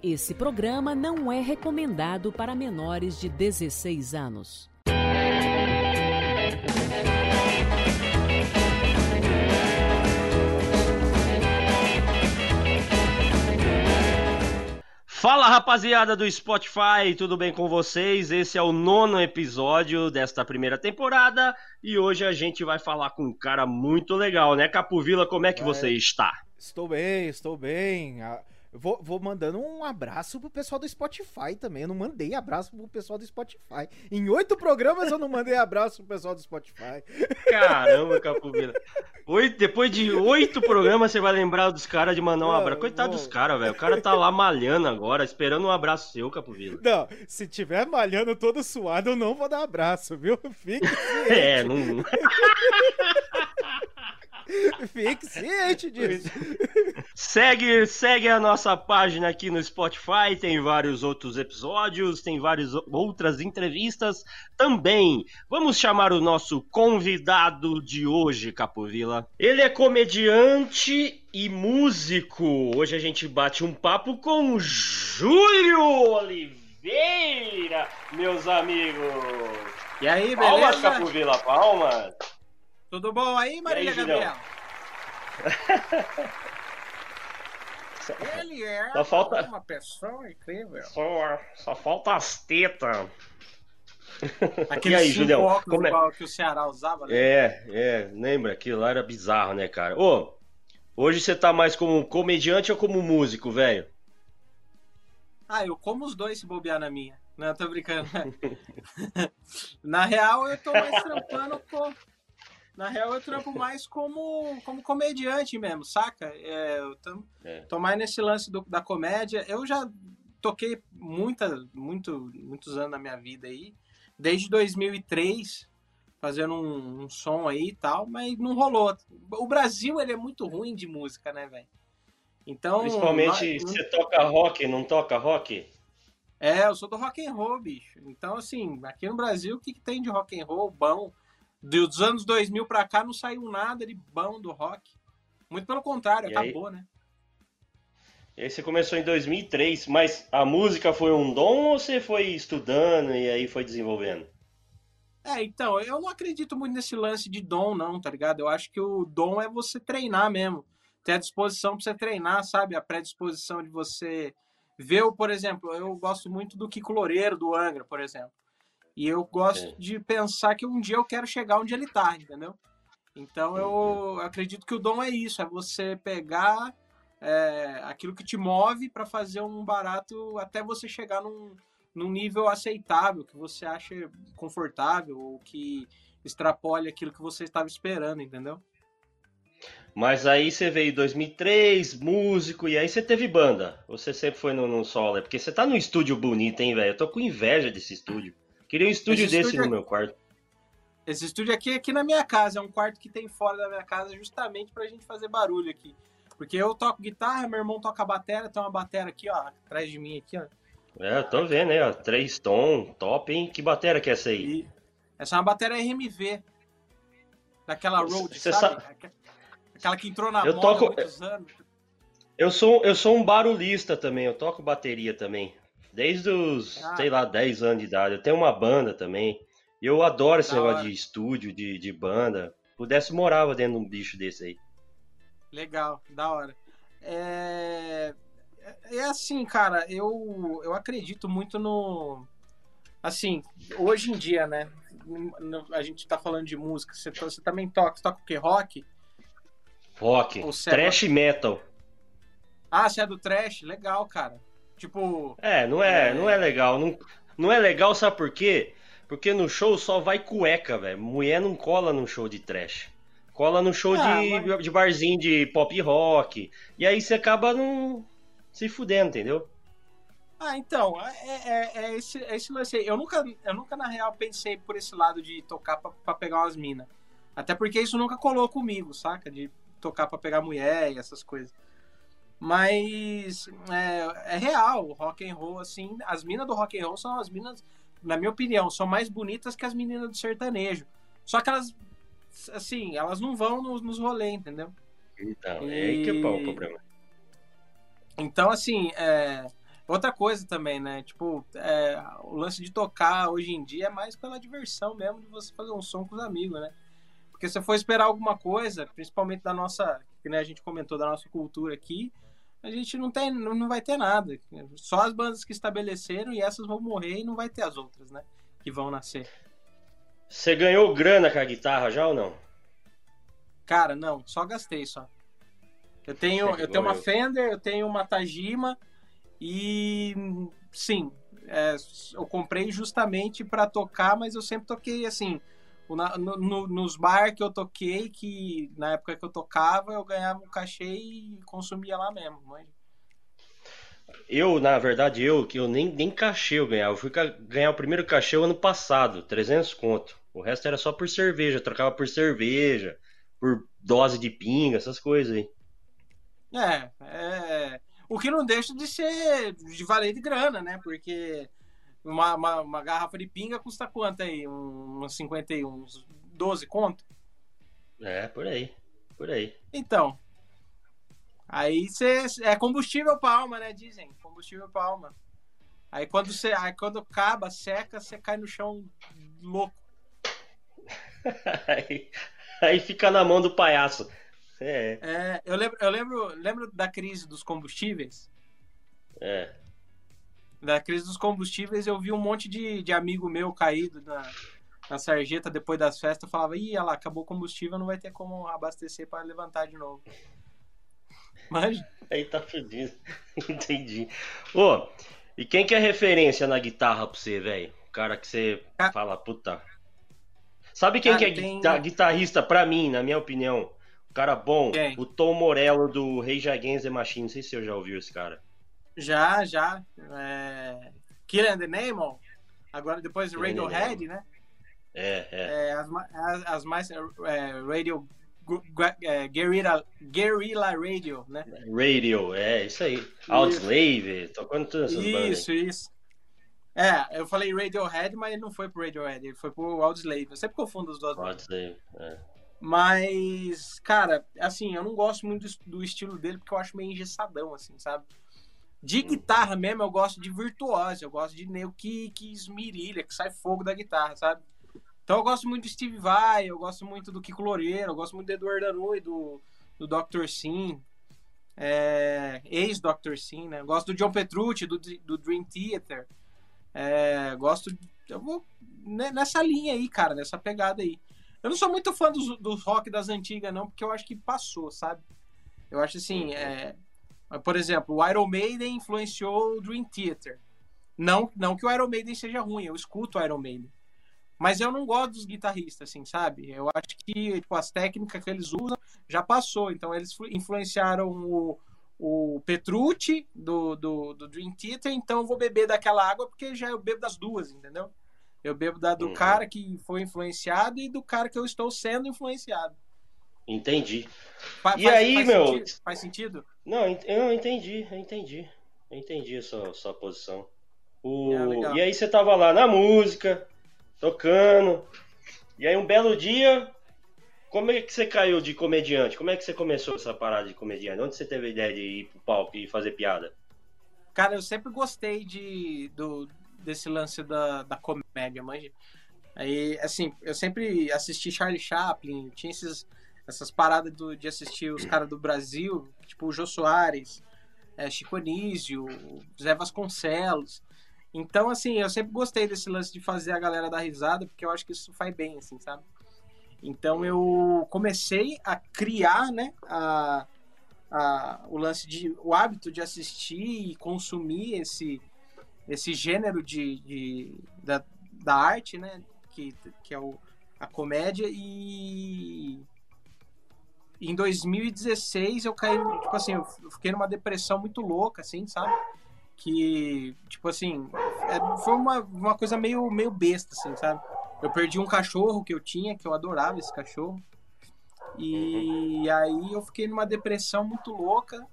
Esse programa não é recomendado para menores de 16 anos. Fala rapaziada do Spotify, tudo bem com vocês? Esse é o nono episódio desta primeira temporada e hoje a gente vai falar com um cara muito legal, né? Capovila, como é que é, você está? Estou bem, estou bem. Vou, vou mandando um abraço pro pessoal do Spotify também. Eu não mandei abraço pro pessoal do Spotify. Em oito programas eu não mandei abraço pro pessoal do Spotify. Caramba, Capovila. Oito, depois de oito programas você vai lembrar dos caras de mandar um abraço. Coitado dos caras, velho. O cara tá lá malhando agora, esperando um abraço seu, Capovila. Não, se tiver malhando todo suado, eu não vou dar abraço, viu? Fique É, não. Fique ciente disso. Segue, segue a nossa página aqui no Spotify, tem vários outros episódios, tem várias outras entrevistas também. Vamos chamar o nosso convidado de hoje, Capovila. Ele é comediante e músico. Hoje a gente bate um papo com Júlio Oliveira, meus amigos. E aí, beleza? Palmas, Capovila, palmas. Tudo bom aí, Maria aí, Gabriel? Ele é só falta... uma pessoa incrível. Só, só falta as tetas. Aquele e aí, Julião, óculos é... que o Ceará usava, né? É, é, lembra? Aquilo lá era bizarro, né, cara? Ô, hoje você tá mais como comediante ou como músico, velho? Ah, eu como os dois se bobear na minha. Não, tô brincando. na real, eu tô mais trampando com na real, eu trampo mais como, como comediante mesmo, saca? É, eu tô, é. tô mais nesse lance do, da comédia. Eu já toquei muita, muito, muitos anos na minha vida aí, desde 2003, fazendo um, um, som aí e tal, mas não rolou. O Brasil, ele é muito ruim de música, né, velho? Então, Principalmente, nós, você toca rock, não toca rock? É, eu sou do rock and roll, bicho. Então, assim, aqui no Brasil, o que, que tem de rock and roll bom? Dos anos 2000 para cá não saiu nada de bom do rock. Muito pelo contrário, e acabou, aí... né? E aí você começou em 2003, mas a música foi um dom ou você foi estudando e aí foi desenvolvendo? É, então, eu não acredito muito nesse lance de dom, não, tá ligado? Eu acho que o dom é você treinar mesmo. Ter a disposição pra você treinar, sabe? A predisposição de você ver, por exemplo, eu gosto muito do Kiko Loureiro, do Angra, por exemplo. E eu gosto é. de pensar que um dia eu quero chegar onde ele está, entendeu? Então eu uhum. acredito que o dom é isso, é você pegar é, aquilo que te move para fazer um barato até você chegar num, num nível aceitável, que você acha confortável ou que extrapole aquilo que você estava esperando, entendeu? Mas aí você veio em 2003, músico, e aí você teve banda. Você sempre foi no, no solo, é porque você tá num estúdio bonito, hein, velho? Eu tô com inveja desse estúdio. Queria um estúdio Esse desse estúdio no meu quarto. Esse estúdio aqui é aqui na minha casa, é um quarto que tem fora da minha casa justamente pra gente fazer barulho aqui. Porque eu toco guitarra, meu irmão toca bateria, tem uma bateria aqui, ó, atrás de mim aqui, ó. É, tô vendo, né, ó, três tom, top, hein? Que bateria que é essa aí? E essa é uma bateria RMV. Daquela Road, sabe? sabe? Aquela que entrou na eu moda toco... há muitos anos. Eu sou, eu sou um barulhista também, eu toco bateria também. Desde os, ah. sei lá, 10 anos de idade. Eu tenho uma banda também. Eu adoro esse da negócio hora. de estúdio, de, de banda. Pudesse morava dentro de um bicho desse aí. Legal, da hora. É, é assim, cara, eu, eu acredito muito no. Assim, hoje em dia, né? A gente tá falando de música. Você, você também toca, você toca o quê? Rock? Rock. Trash é... metal. Ah, você é do trash? Legal, cara. Tipo. É, não é, é... não é legal. Não, não é legal, sabe por quê? Porque no show só vai cueca, velho. Mulher não cola no show de trash. Cola no show ah, de, mas... de barzinho de pop rock. E aí você acaba não se fudendo, entendeu? Ah, então, é, é, é, esse, é esse lance aí. Eu nunca, eu nunca, na real, pensei por esse lado de tocar pra, pra pegar umas minas. Até porque isso nunca colou comigo, saca? De tocar pra pegar mulher e essas coisas. Mas é, é, real, o rock and roll, assim, as minas do rock and roll são as minas, na minha opinião, são mais bonitas que as meninas do sertanejo. Só que elas, assim, elas não vão nos, nos rolês, entendeu? Então, e... é aí que é o problema. Então, assim, é, Outra coisa também, né? Tipo, é, o lance de tocar hoje em dia é mais pela diversão mesmo de você fazer um som com os amigos, né? Porque se for esperar alguma coisa, principalmente da nossa, que né, a gente comentou da nossa cultura aqui, a gente não tem, não vai ter nada. Só as bandas que estabeleceram e essas vão morrer e não vai ter as outras, né? Que vão nascer. Você ganhou grana com a guitarra já ou não? Cara, não, só gastei só. Eu tenho, eu tenho uma eu. Fender, eu tenho uma Tajima e sim, é, eu comprei justamente para tocar, mas eu sempre toquei assim, no, no, nos bar que eu toquei, que na época que eu tocava, eu ganhava um cachê e consumia lá mesmo. Mas... Eu, na verdade, eu que eu nem, nem cachê eu ganhava. Eu fui ganhar o primeiro cachê o ano passado, 300 conto. O resto era só por cerveja, trocava por cerveja, por dose de pinga, essas coisas aí. É, é. O que não deixa de ser de valer de grana, né? Porque uma, uma, uma garrafa de pinga custa quanto aí? Um- Uns 51, uns 12 conto? É, por aí. Por aí. Então. Aí você. É combustível pra alma, né? Dizem. Combustível pra alma. Aí quando você. Aí quando acaba, seca, você cai no chão louco. Aí, aí fica na mão do palhaço. É, É, eu lembro, eu lembro, lembro da crise dos combustíveis. é. Da crise dos combustíveis, eu vi um monte de, de amigo meu caído na, na sarjeta depois das festas. Eu falava, ih, olha lá, acabou o combustível, não vai ter como abastecer para levantar de novo. Mas, Aí tá fudido. Entendi. Ô, e quem que é referência na guitarra pra você, velho? O cara que você Ah. fala, puta. Sabe quem Cara, que é tem- guita- guitarrista pra mim, na minha opinião? O cara bom, Quem? o Tom Morello do Rei Against the Machine. Não sei se você já ouviu esse cara. Já, já. É... Killing the Name, agora depois Radiohead, né? É, é. É, as, as, as mais. É, radio. É, guerrilla, guerrilla Radio, né? Radio, é, isso aí. Outslave, tocando todas essas bandas. Isso, isso. É, eu falei Radiohead, mas ele não foi pro Radiohead, ele foi pro Audioslave. Eu sempre confundo os dois. Outslave, é. Mas, cara, assim, eu não gosto muito do, do estilo dele porque eu acho meio engessadão, assim, sabe? De guitarra mesmo, eu gosto de virtuose, eu gosto de nego que, que esmirilha, que sai fogo da guitarra, sabe? Então eu gosto muito do Steve Vai, eu gosto muito do Kiko Loureiro, eu gosto muito do Eduardo Anu e do, do Dr. Sim, é, ex-Dr. Sim, né? Eu gosto do John Petrucci, do, do Dream Theater. É, gosto. Eu vou ne- nessa linha aí, cara, nessa pegada aí. Eu não sou muito fã dos, dos rock das antigas, não, porque eu acho que passou, sabe? Eu acho assim, é, por exemplo, o Iron Maiden influenciou o Dream Theater. Não, não que o Iron Maiden seja ruim, eu escuto o Iron Maiden. Mas eu não gosto dos guitarristas, assim, sabe? Eu acho que tipo, as técnicas que eles usam já passou. Então eles flu- influenciaram o, o Petrucci do, do, do Dream Theater, então eu vou beber daquela água porque já eu bebo das duas, entendeu? Eu bebo da do Uhum. cara que foi influenciado e do cara que eu estou sendo influenciado. Entendi. Fa- E aí, meu? Sentido? Faz sentido? Não, ent- eu entendi, eu entendi. Eu entendi a sua, sua posição. O... É, e aí você tava lá na música, tocando. E aí um belo dia, como é que você caiu de comediante? Como é que você começou essa parada de comediante? Onde você teve a ideia de ir pro palco e fazer piada? Cara, eu sempre gostei de, do, desse lance da, da comédia, manja. Aí, assim, eu sempre assisti Charlie Chaplin, tinha esses, essas paradas do- de assistir os caras do Brasil, tipo o Jô Soares, é, Chico Anísio, Zé Vasconcelos. Então, assim, eu sempre gostei desse lance de fazer a galera dar risada, porque eu acho que isso faz bem, assim, sabe? Então eu comecei a criar, né, a, a, o lance de o hábito de assistir e consumir esse esse gênero de, de da, da arte, né, que, que é o, a comédia e em 2016 eu caí, tipo assim, eu fiquei numa depressão muito louca, assim, sabe? Que, tipo assim, é- foi uma, uma coisa meio, meio besta, assim, sabe? Eu perdi um cachorro que eu tinha, que eu adorava esse cachorro. E aí eu fiquei numa depressão muito louca.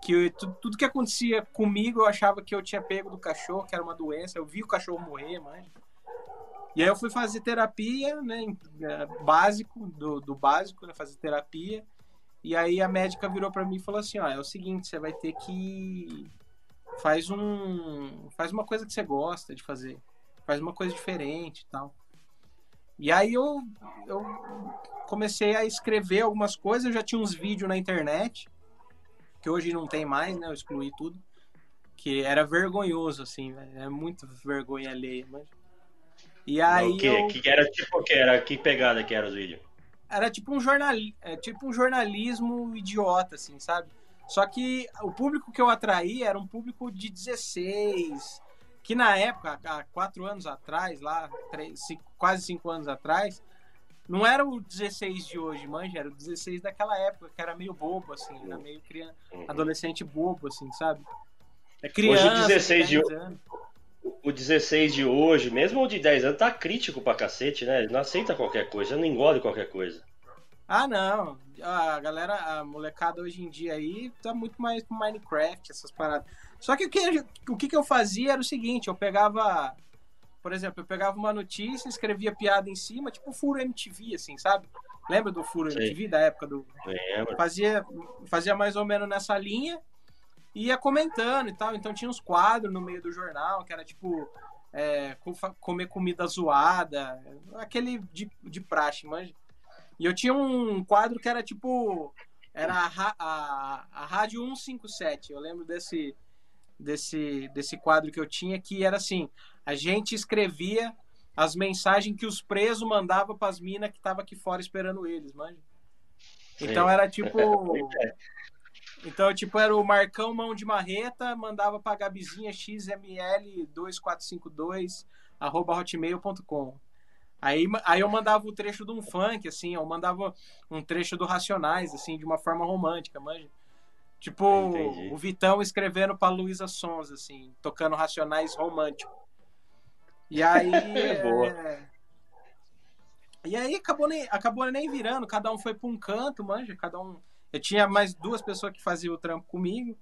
Que eu- tu- tudo que acontecia comigo eu achava que eu tinha pego do cachorro, que era uma doença. Eu vi o cachorro morrer, mas. E aí eu fui fazer terapia, né? é, Básico, do, do básico, né? Fazer terapia. E aí a médica virou pra mim e falou assim: ó, é o seguinte, você vai ter que faz um. Faz uma coisa que você gosta de fazer. Faz uma coisa diferente e tal. E aí eu, eu comecei a escrever algumas coisas, eu já tinha uns vídeos na internet, que hoje não tem mais, né? Eu excluí tudo. Que era vergonhoso, assim, velho. É muito vergonha alheia, mas. E aí. O que? Eu... Que era tipo que? Era que pegada que era os vídeos? Era tipo um jornal, é, tipo um jornalismo idiota, assim, sabe? Só que o público que eu atraí era um público de 16, que na época, há quatro anos atrás, lá, três, cinco, quase cinco anos atrás, não era o 16 de hoje, manja, era o 16 daquela época, que era meio bobo, assim, era meio criança, Uhum. adolescente bobo, assim, sabe? É criança, Hoje o 16 de 10 anos. O 16 de hoje, mesmo o de 10 anos, tá crítico pra cacete, né? Ele não aceita qualquer coisa, não engole qualquer coisa. Ah, não. A galera, a molecada hoje em dia aí tá muito mais com Minecraft, essas paradas. Só que o que, o que eu fazia era o seguinte, eu pegava, por exemplo, eu pegava uma notícia, escrevia piada em cima, tipo Furo MTV, assim, sabe? Lembra do Furo Sei. MTV, da época do... Lembra? Fazia, fazia mais ou menos nessa linha, e ia comentando e tal. Então tinha uns quadros no meio do jornal, que era tipo... é, comer comida zoada, aquele de, de praxe, manja. E eu tinha um quadro que era tipo. Era a, a, a Rádio 157. Eu lembro desse, desse, desse quadro que eu tinha, que era assim: a gente escrevia as mensagens que os presos mandavam para as minas que estavam aqui fora esperando eles, manja. Então era tipo. É. Então, tipo, era o Marcão Mão de Marreta, mandava pra Gabizinha XML2452, arroba hotmail.com. Aí, aí eu mandava o trecho de um funk, assim, eu mandava um trecho do Racionais, assim, de uma forma romântica, manja. Tipo, Entendi. o Vitão escrevendo pra Luísa Sons, assim, tocando Racionais romântico. E aí... Boa. é, E aí acabou nem, acabou nem virando, cada um foi pra um canto, manja, cada um... Eu tinha mais duas pessoas que faziam o trampo comigo.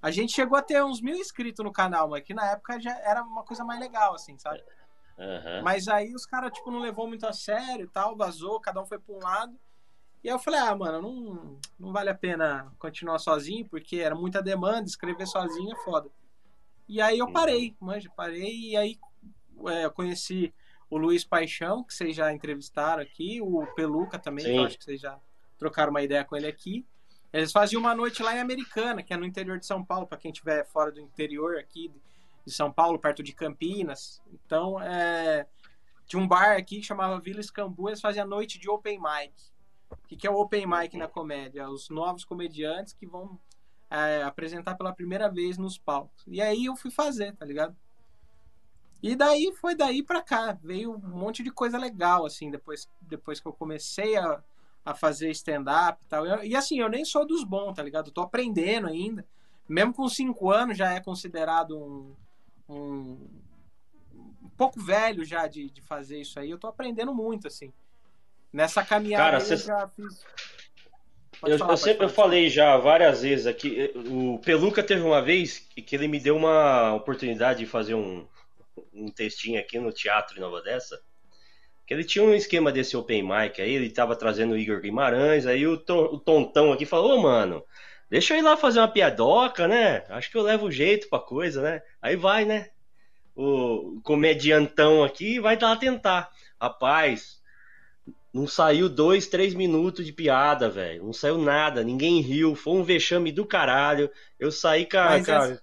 A gente chegou a ter uns mil inscritos no canal, mas que na época já era uma coisa mais legal, assim, sabe? Aham. Mas aí os caras, tipo, não levou muito a sério e tal, vazou, cada um foi pra um lado. E aí eu falei, ah, mano, não, não vale a pena continuar sozinho, porque era muita demanda, escrever sozinho é foda. E aí eu parei, manja, parei, e aí é, eu conheci o Luiz Paixão, que vocês já entrevistaram aqui, o Peluca também, que eu Sim. acho que vocês já trocaram uma ideia com ele aqui. Eles faziam uma noite lá em Americana, que é no interior de São Paulo, para quem estiver fora do interior aqui de São Paulo, perto de Campinas. Então, é, tinha um bar aqui que chamava Vila Escambu, eles faziam noite de open mic. O que, que é o open mic na comédia? Os novos comediantes que vão é, apresentar pela primeira vez nos palcos. E aí eu fui fazer, tá ligado? E daí foi daí pra cá. Veio um monte de coisa legal, assim, depois, depois que eu comecei a, a fazer stand-up e tal. Eu- e assim, eu nem sou dos bons, tá ligado? Eu tô aprendendo ainda. Mesmo com cinco anos já é considerado um, um, um pouco velho já de, de fazer isso aí. Eu tô aprendendo muito, assim. Nessa caminhada Cara, aí eu cê- já fiz. Pode Eu, falar, eu sempre eu falar. falei já várias vezes aqui. O Peluca teve uma vez que ele me deu uma oportunidade de fazer um, um textinho aqui no teatro em Nova Odessa. Que ele tinha um esquema desse open mic aí, ele tava trazendo o Igor Guimarães, aí o, o Tontão aqui falou, ô mano, deixa eu ir lá fazer uma piadoca, né? Acho que eu levo jeito pra coisa, né? Aí vai, né? O comediantão aqui vai lá tentar. Rapaz, não saiu dois, três minutos de piada, velho. Não saiu nada, ninguém riu. Foi um vexame do caralho. Eu saí com, a- Mas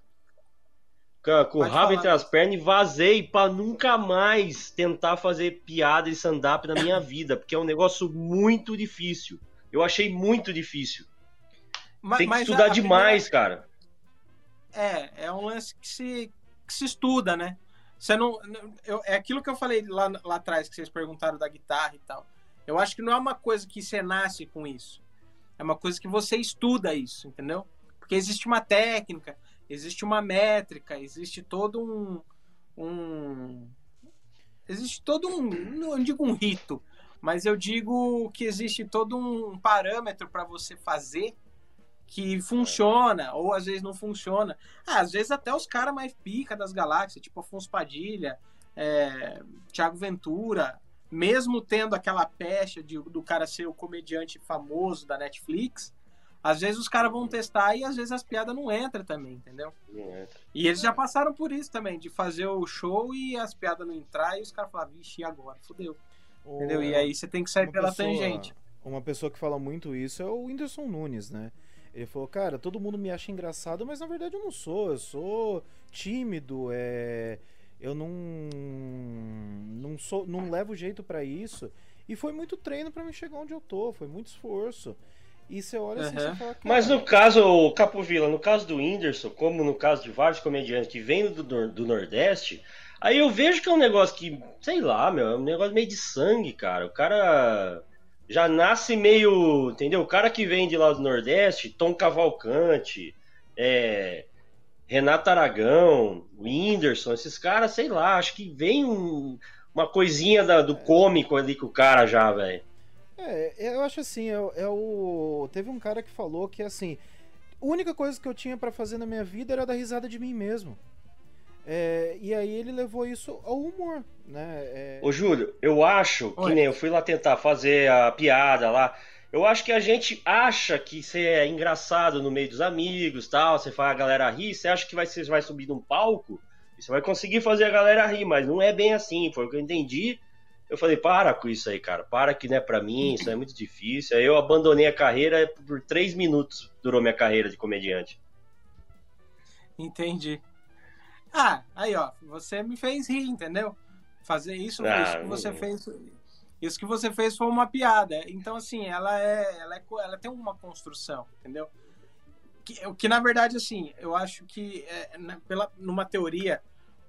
com o rabo entre as pernas e vazei pra nunca mais tentar fazer piada e stand-up na minha vida, porque é um negócio muito difícil. Eu achei muito difícil. Ma- Tem que mas estudar demais, cara. primeira- É, é um lance que se, que se estuda, né? Você não, não- eu- é aquilo que eu falei lá, lá atrás, que vocês perguntaram da guitarra e tal. Eu acho que não é uma coisa que você nasce com isso. É uma coisa que você estuda isso, entendeu? Porque existe uma técnica, existe uma métrica, existe todo um. um existe todo um. Não digo um rito, mas eu digo que existe todo um parâmetro para você fazer que funciona, ou às vezes não funciona. Ah, às vezes até os caras mais pica das galáxias, tipo Afonso Padilha, é, Thiago Ventura, mesmo tendo aquela pecha de, do cara ser o comediante famoso da Netflix, às vezes os caras vão testar e às vezes as piadas não entram também, entendeu? Não entra. E eles já passaram por isso também, de fazer o show e as piadas não entrar e os caras falaram, vixe, e agora? Fudeu. Entendeu? E aí você tem que sair pela pessoa- tangente. Uma pessoa que fala muito isso é o Whindersson Nunes, né? Ele falou, cara, todo mundo me acha engraçado, mas na verdade eu não sou. Eu sou tímido, é... eu não não sou, não levo jeito pra isso. E foi muito treino pra me chegar onde eu tô, foi muito esforço. E você olha assim, fala, cara, Mas no caso, o Capovilla, no caso do Whindersson, como no caso de vários comediantes que vêm do, do Nordeste, aí eu vejo que é um negócio que, sei lá, meu, é um negócio meio de sangue, cara. O cara já nasce meio. Entendeu? O cara que vem de lá do Nordeste, Tom Cavalcante, é, Renato Aragão, Whindersson, esses caras, sei lá, acho que vem um- uma coisinha da- do cômico ali com o cara já, velho. É, eu acho assim, é, o- é o. Teve um cara que falou que assim. A única coisa que eu tinha pra fazer na minha vida era dar risada de mim mesmo. É, e aí ele levou isso ao humor, né? É, Ô, Júlio, eu acho que Oi. nem eu fui lá tentar fazer a piada lá. Eu acho que a gente acha que você é engraçado no meio dos amigos, tal, você faz a galera rir, você acha que vai, você vai subir num palco e você vai conseguir fazer a galera rir, mas não é bem assim, foi o que eu entendi. Eu falei, para com isso aí, cara, para que não é pra mim, isso é muito difícil. Aí eu abandonei a carreira, por três minutos durou minha carreira de comediante. Entendi. Ah, aí ó, você me fez rir, entendeu? Fazer isso, Ah, isso que você não- fez, isso que você fez foi uma piada. Então assim, ela é, ela é, ela tem uma construção, entendeu? Que, o que na verdade assim, eu acho que é, na- pela numa teoria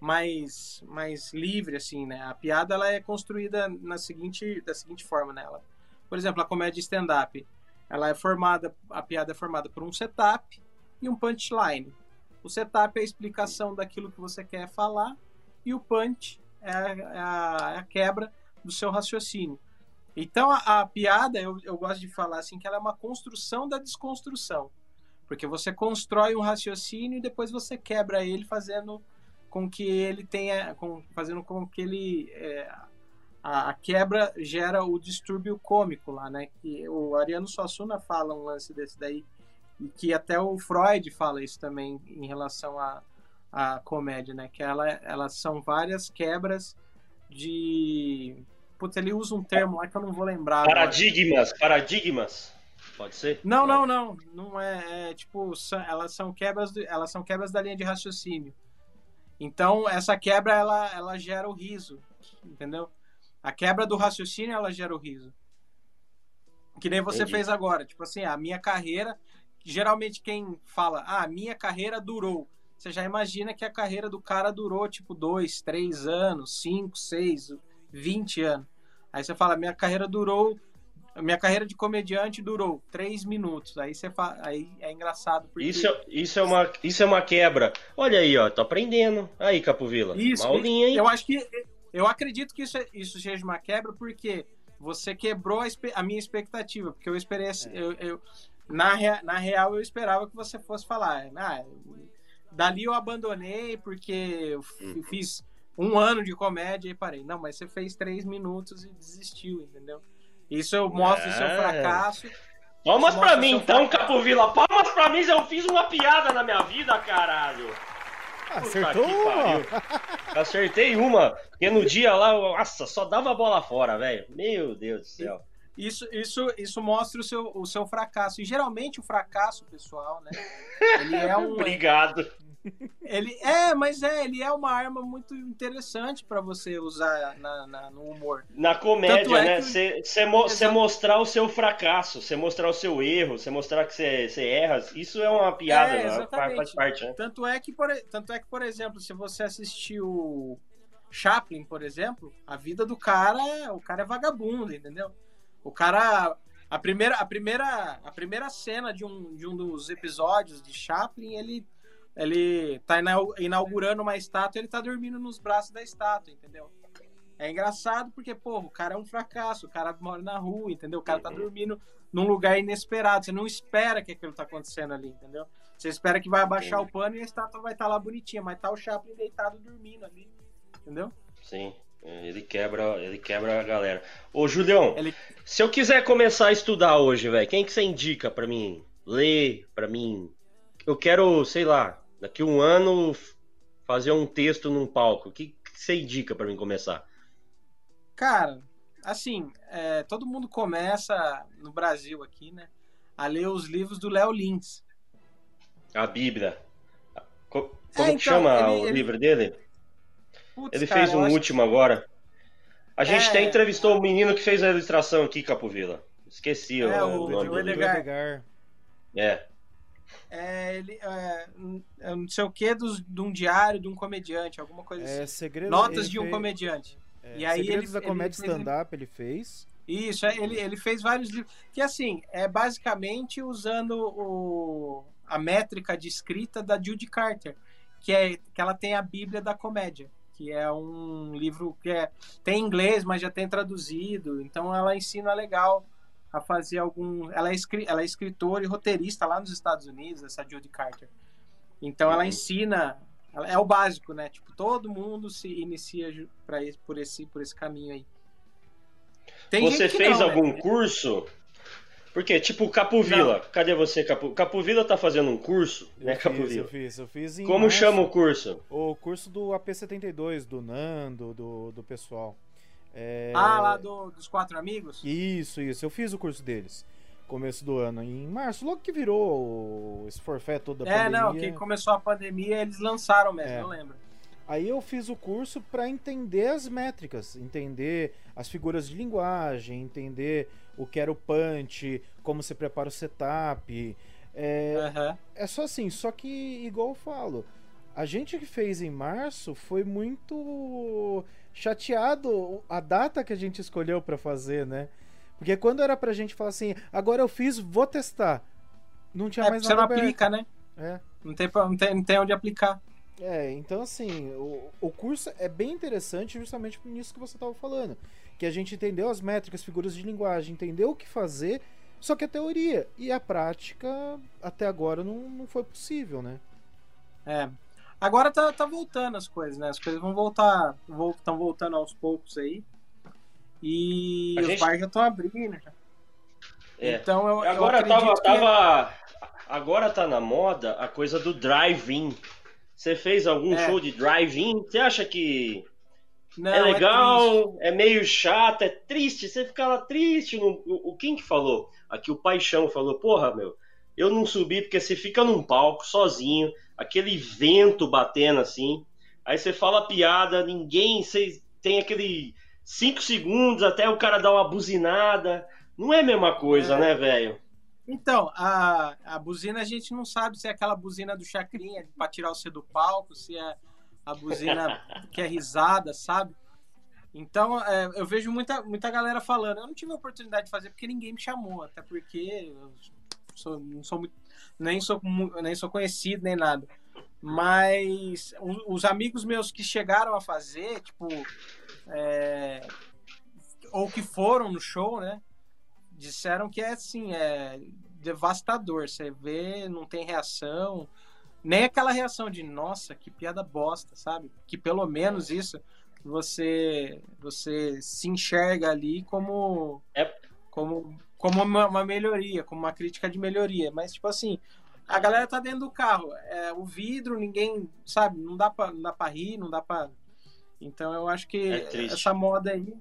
mais mais livre assim, né? A piada ela é construída na seguinte da seguinte forma, né? Ela, por exemplo, a comédia stand-up, ela é formada, a piada é formada por um setup e um punchline. O setup é a explicação daquilo que você quer falar e o punch é a, é a- é a quebra do seu raciocínio. Então a, a piada, eu, eu gosto de falar assim, que ela é uma construção da desconstrução. Porque você constrói um raciocínio e depois você quebra ele fazendo com que ele tenha. Com, fazendo com que ele. é, a, a quebra gera o distúrbio cômico lá, né? Que o Ariano Suassuna fala um lance desse daí e que até o Freud fala isso também em relação à, à comédia, né? Que ela, elas são várias quebras de. Putz, ele usa um termo lá que eu não vou lembrar. agora. Paradigmas, paradigmas. Pode ser? Não, não, não. Não é, é, tipo, são- elas são quebras, do- elas são quebras da linha de raciocínio. Então, essa quebra ela, ela gera o riso, entendeu? A quebra do raciocínio ela gera o riso. Que nem você Entendi. fez agora, tipo assim, a minha carreira, geralmente quem fala, ah, minha carreira durou. Você já imagina que a carreira do cara durou tipo dois, três anos, cinco, seis, vinte anos. Aí você fala, minha carreira durou a minha carreira de comediante durou três minutos. Aí você fa... aí é engraçado porque Isso, é- isso, é uma, isso é uma quebra. Olha aí, ó, tô aprendendo. Aí, Capovila. Isso, uma aulinha, hein? eu acho que eu acredito que isso, é- isso seja uma quebra porque você quebrou a, a minha expectativa, porque eu esperei assim, eu, eu- na, rea- na real eu esperava que você fosse falar, ah, dali eu abandonei porque eu f- Hum. fiz um ano de comédia e parei. Não, mas você fez três minutos e desistiu, entendeu? Isso eu mostro o seu É. fracasso. Palmas pra mim, então, fracasso. Capovila. Palmas pra mim, eu fiz uma piada na minha vida, caralho. Puta Acertou uma. Acertei uma, porque no dia lá, nossa, só dava a bola fora, velho. Meu Deus do céu. Isso, isso, isso mostra o seu, o seu fracasso. E geralmente o fracasso, pessoal, né? Ele é um. Obrigado. Ele é, mas é, ele é uma arma muito interessante para você usar na, na- no humor. Na comédia, é né? que- Você mo cê Exato. mostrar o seu fracasso, você mostrar o seu erro, você mostrar que você erra, isso é uma piada, É, né? faz parte, né? Tanto é que, por, tanto é que, por exemplo, se você assistiu Chaplin, por exemplo, a vida do cara, é- o cara é vagabundo, entendeu? O cara a primeira a primeira a primeira cena de um, de um dos episódios de Chaplin, ele ele tá inau- inaugurando uma estátua, ele tá dormindo nos braços da estátua, entendeu? É engraçado porque, pô, o cara é um fracasso, o cara mora na rua, entendeu? O cara tá Uhum. dormindo num lugar inesperado, você não espera que aquilo tá acontecendo ali, entendeu? Você espera que vai abaixar Entendi. o pano e a estátua vai estar lá bonitinha, mas tá o Chaplin deitado dormindo ali, entendeu? Sim. Ele quebra, ele quebra a galera. Ô, Julião, Ele- se eu quiser começar a estudar hoje, velho, quem que você indica pra mim ler para mim? Eu quero, sei lá, daqui um ano fazer um texto num palco. O que, que você indica para mim começar? Cara, assim, é, todo mundo começa no Brasil aqui, né? A ler os livros do Léo Lins. A Bíblia. Como é, então, que chama ele, o ele... livro dele? Putz, ele cara, fez um último que... agora. A gente é... até entrevistou o menino que fez a ilustração aqui, Capovila. Esqueci é, o, o nome o Edgar. É. É, ele, é, é, não sei o que de um diário de um comediante, alguma coisa é, assim. Segredo, Notas de um fez... comediante. É, e aí Segredos ele, da Comédia Stand-Up ele fez. Isso, é, ele, ele fez vários livros. Que assim, é basicamente usando o, a métrica de escrita da Judy Carter, que é que ela tem a Bíblia da Comédia, que é um livro que é, tem inglês, mas já tem traduzido. Então ela ensina legal a fazer algum. Ela é, ela é escritora e roteirista lá nos Estados Unidos, essa Judy Carter. Então ela uhum. ensina é o básico, né? Tipo, todo mundo se inicia para por esse por esse caminho aí. Tem você fez não, né? algum né? curso? Porque, tipo, Capovila, não. cadê você, Capo? Capovila tá fazendo um curso, eu né, fiz, Capovila? Eu fiz, eu fiz Como março, chama o curso? O curso do AP72, do Nando, do, do pessoal. É... Ah, lá do, dos quatro amigos? Isso, isso. Eu fiz o curso deles começo do ano, em março, logo que virou esse forfé toda a é, pandemia. É, não, que começou a pandemia, eles lançaram mesmo, é. eu lembro. Aí eu fiz o curso para entender as métricas, entender as figuras de linguagem, entender o que era o punch, como você prepara o setup. É, uhum. é só assim, só que igual eu falo, a gente que fez em março foi muito chateado a data que a gente escolheu para fazer, né? Porque quando era pra gente falar assim, agora eu fiz, vou testar. Não tinha é, mais nada. Você não aberto. aplica, né? É. Não tem, não, tem, não tem onde aplicar. É, então assim, o, o curso é bem interessante justamente por isso que você estava falando. Que a gente entendeu as métricas, figuras de linguagem, entendeu o que fazer, só que a teoria. E a prática, até agora, não, não foi possível, né? É. Agora tá, tá voltando as coisas, né? As coisas vão voltar, estão voltando aos poucos aí. E a os gente... já estão abrindo. É. Então eu, agora eu tava, que... tava, agora tá na moda a coisa do drive-in. Você fez algum é. show de drive-in? Você acha que Não, é, é legal? É, é, meio chato, é triste. Você fica lá triste. No, o, o quem que falou? Aqui o Paixão falou: Porra, meu, eu não subi porque você fica num palco sozinho, aquele vento batendo assim. Aí você fala piada, ninguém, você tem aquele cinco segundos até o cara dar uma buzinada. Não é a mesma coisa, é. né, velho? Então, a, a buzina a gente não sabe se é aquela buzina do Chacrinha para tirar você do palco, se é a buzina que é risada, sabe? Então, é, eu vejo muita, muita galera falando. Eu não tive a oportunidade de fazer porque ninguém me chamou, até porque eu sou, não sou muito, nem sou nem sou conhecido nem nada. Mas os amigos meus que chegaram a fazer, tipo, é, ou que foram no show, né? Disseram que é assim, é devastador. Você vê, não tem reação, nem aquela reação de nossa, que piada bosta, sabe? Que pelo menos isso você você se enxerga ali como é. como como uma, uma, melhoria, como uma crítica de melhoria. Mas tipo assim, a galera tá dentro do carro, é, o vidro, ninguém sabe, não dá para não dá para rir, não dá para então eu acho que é essa moda aí.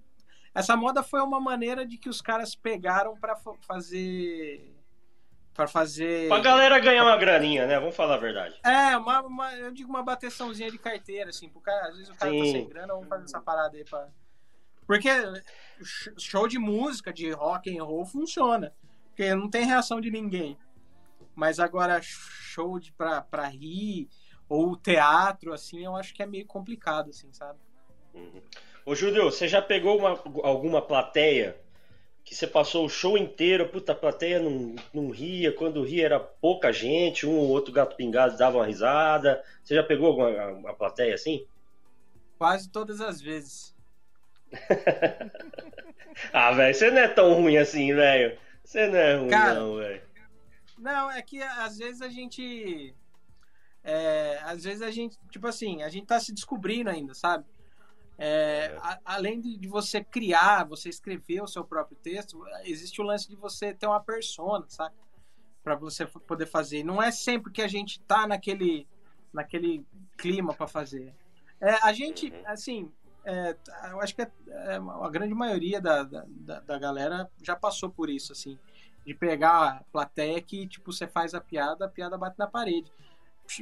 Essa moda foi uma maneira de que os caras pegaram para fazer. para fazer. Pra galera ganhar uma graninha, né? Vamos falar a verdade. É, uma, uma eu digo uma bateçãozinha de carteira, assim. Pro cara, às vezes o cara tá Sim. tá sem grana, vamos fazer essa parada aí pra. Porque show de música, de rock and roll funciona. Porque não tem reação de ninguém. Mas agora, show de pra, pra rir, ou teatro, assim, eu acho que é meio complicado, assim, sabe? Uhum. Ô, Júlio, você já pegou uma, alguma plateia que você passou o show inteiro, puta, a plateia não, não ria, quando ria era pouca gente, um ou outro gato pingado dava uma risada. Você já pegou alguma uma plateia assim? Quase todas as vezes. ah, velho, você não é tão ruim assim, velho. Você não é ruim, Cara, não, velho. Não, é que às vezes a gente. É, às vezes a gente, tipo assim, a gente tá se descobrindo ainda, sabe? É, a, além de você criar, você escrever o seu próprio texto, existe o lance de você ter uma persona, sabe? para você poder fazer. Não é sempre que a gente tá naquele, naquele clima para fazer. É, a gente, uhum. assim, é, eu acho que é, é, a grande maioria da, da, da, galera já passou por isso, assim, de pegar a plateia que, tipo, você faz a piada, a piada bate na parede.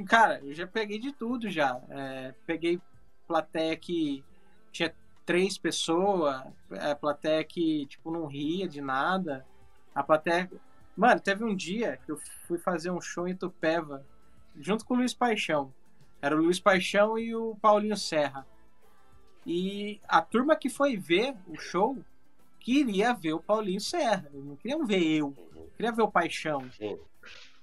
Cara, eu já peguei de tudo já. É, peguei plateia que tinha três pessoas, a plateia que, tipo, não ria de nada. A plateia. Mano, teve um dia que eu fui fazer um show em Tupéva, junto com o Luiz Paixão. Era o Luiz Paixão e o Paulinho Serra. E a turma que foi ver o show queria ver o Paulinho Serra. Não queriam ver eu. Queria ver o Paixão. Sim.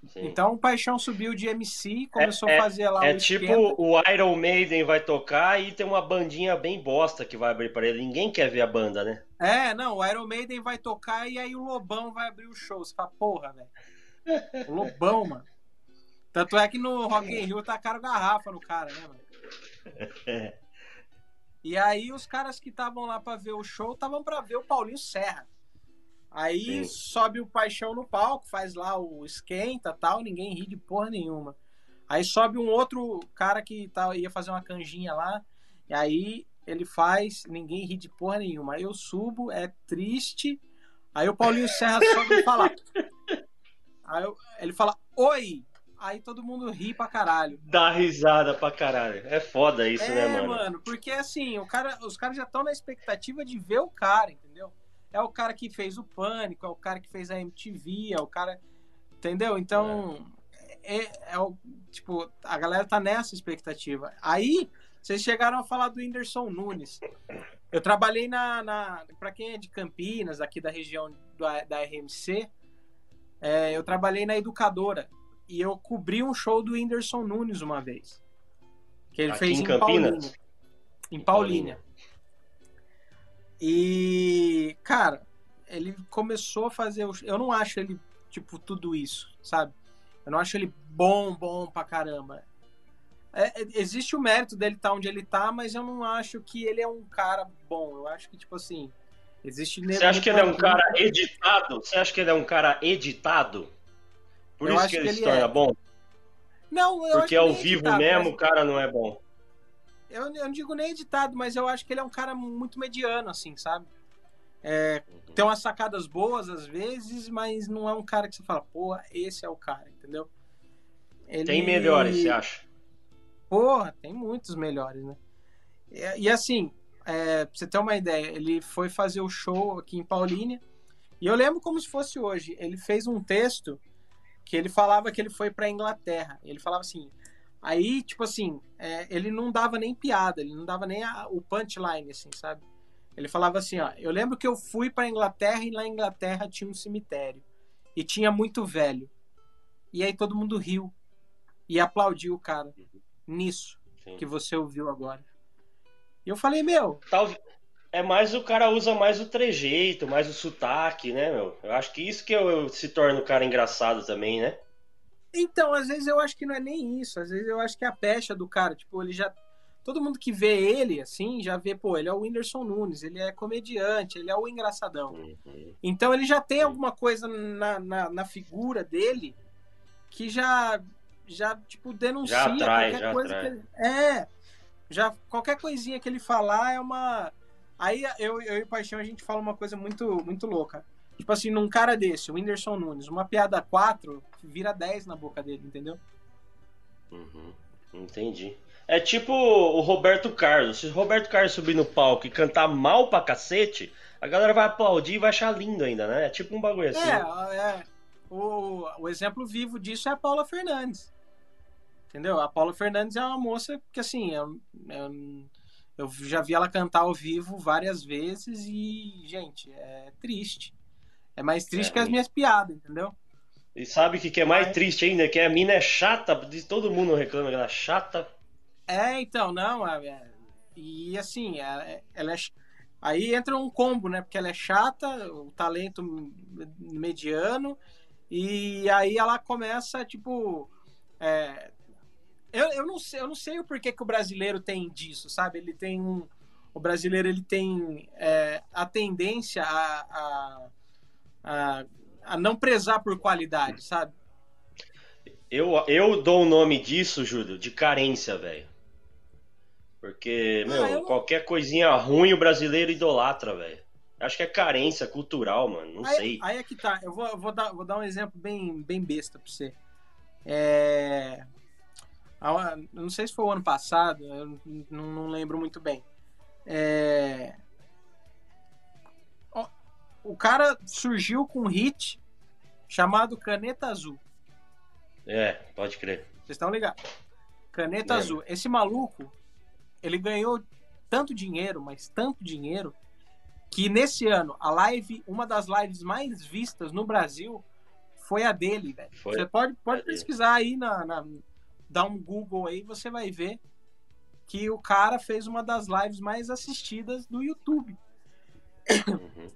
Sim. Então o Paixão subiu de MC, começou é, a fazer lá é, o É tipo o Iron Maiden vai tocar e tem uma bandinha bem bosta que vai abrir para ele. Ninguém quer ver a banda, né? É, não, o Iron Maiden vai tocar e aí o Lobão vai abrir o show. Você fala, porra, velho. O Lobão, mano. Tanto é que no Rock in Rio tá caro garrafa no cara, né, mano? E aí os caras que estavam lá para ver o show estavam para ver o Paulinho Serra. Aí Sim. sobe o Paixão no palco, faz lá o esquenta tal, ninguém ri de porra nenhuma. Aí sobe um outro cara que tá, ia fazer uma canjinha lá, e aí ele faz, ninguém ri de porra nenhuma. Aí eu subo, é triste. Aí o Paulinho Serra sobe e fala. Aí eu, ele fala, oi! Aí todo mundo ri pra caralho. Dá risada pra caralho. É foda isso, né, é, né, mano? mano, porque assim, o cara, os caras já estão na expectativa de ver o cara, entendeu? É o cara que fez o Pânico, é o cara que fez a MTV, é o cara. Entendeu? Então. É, é, é o. Tipo, a galera tá nessa expectativa. Aí, vocês chegaram a falar do Whindersson Nunes. Eu trabalhei na. na para quem é de Campinas, aqui da região do, da RMC, é, eu trabalhei na educadora. E eu cobri um show do Whindersson Nunes uma vez. Que ele aqui fez em, em Paulínia. Em Paulínia. E, cara, ele começou a fazer. Eu não acho ele, tipo, tudo isso, sabe? Eu não acho ele bom, bom pra caramba. É, é existe o mérito dele estar tá onde ele tá, mas eu não acho que ele é um cara bom. Eu acho que, tipo assim. Existe Você acha que ele é um cara editado? Você acha que ele é um cara editado? Por eu isso que ele, que ele se torna é. bom? Não, eu Porque ao vivo editado, mesmo o cara não é bom. Eu, eu não digo nem editado, mas eu acho que ele é um cara muito mediano, assim, sabe? É, uhum. Tem umas sacadas boas às vezes, mas não é um cara que você fala, pô, esse é o cara, entendeu? Ele... Tem melhores, você acha? Porra, tem muitos melhores, né? E, e assim, é, pra você ter uma ideia, ele foi fazer o show aqui em Paulínia, e eu lembro como se fosse hoje. Ele fez um texto que ele falava que ele foi pra Inglaterra. Ele falava assim: Aí, tipo assim, é, ele não dava nem piada, ele não dava nem a, o punchline, assim, sabe? Ele falava assim, ó, eu lembro que eu fui para Inglaterra e lá Inglaterra tinha um cemitério e tinha muito velho. E aí todo mundo riu e aplaudiu o cara nisso Sim. que você ouviu agora. E eu falei, meu, Talvez é mais o cara usa mais o trejeito, mais o sotaque, né, meu? Eu acho que isso que eu, eu se torna o cara engraçado também, né? Então, às vezes eu acho que não é nem isso. Às vezes eu acho que é a pecha do cara. Tipo, ele já. Todo mundo que vê ele, assim, já vê, pô, ele é o Whindersson Nunes, ele é comediante, ele é o engraçadão. Uhum. Então ele já tem alguma coisa na, na, na, figura dele que já, já tipo, denuncia já atrai, qualquer já coisa atrai. que ele. É. Já, qualquer coisinha que ele falar é uma. Aí eu, eu e o Paixão a gente fala uma coisa muito, muito louca. Tipo assim, num cara desse, o Whindersson Nunes, uma piada 4 vira 10 na boca dele, entendeu? Uhum, entendi. É tipo o Roberto Carlos. Se o Roberto Carlos subir no palco e cantar mal pra cacete, a galera vai aplaudir e vai achar lindo ainda, né? É tipo um bagulho assim. É, é. O, o exemplo vivo disso é a Paula Fernandes. Entendeu? A Paula Fernandes é uma moça que, assim, eu, eu, eu já vi ela cantar ao vivo várias vezes e, gente, é triste. É mais triste é, que as minhas piadas, entendeu? E sabe o que, que é mais triste ainda? Que a mina é chata, todo mundo reclama que ela é chata. É, então, não. É, é e assim, é, ela é. Aí entra um combo, né? Porque ela é chata, o talento mediano, e aí ela começa, tipo. É, eu, eu, não sei, eu não sei o porquê que o brasileiro tem disso, sabe? Ele tem um. O brasileiro ele tem é, a tendência a, a a, a não prezar por qualidade, sabe? Eu, eu dou o nome disso, Júlio, de carência, velho. Porque, Ah, meu, eu não- qualquer coisinha ruim o brasileiro idolatra, velho. Acho que é carência cultural, mano. Não aí, sei. Aí é que tá. Eu vou, vou, dar, vou dar um exemplo bem, bem besta pra você. É... Não sei se foi o ano passado, eu não, não lembro muito bem. É... O cara surgiu com um hit chamado Caneta Azul. É, pode crer. Vocês estão ligados? Caneta. Azul. Esse maluco, ele ganhou tanto dinheiro, mas tanto dinheiro, que nesse ano, a live, uma das lives mais vistas no Brasil, foi a dele, velho. Foi Você pode, pode dele. pesquisar aí, na, na- dar um Google aí, você vai ver que o cara fez uma das lives mais assistidas do YouTube. Uhum.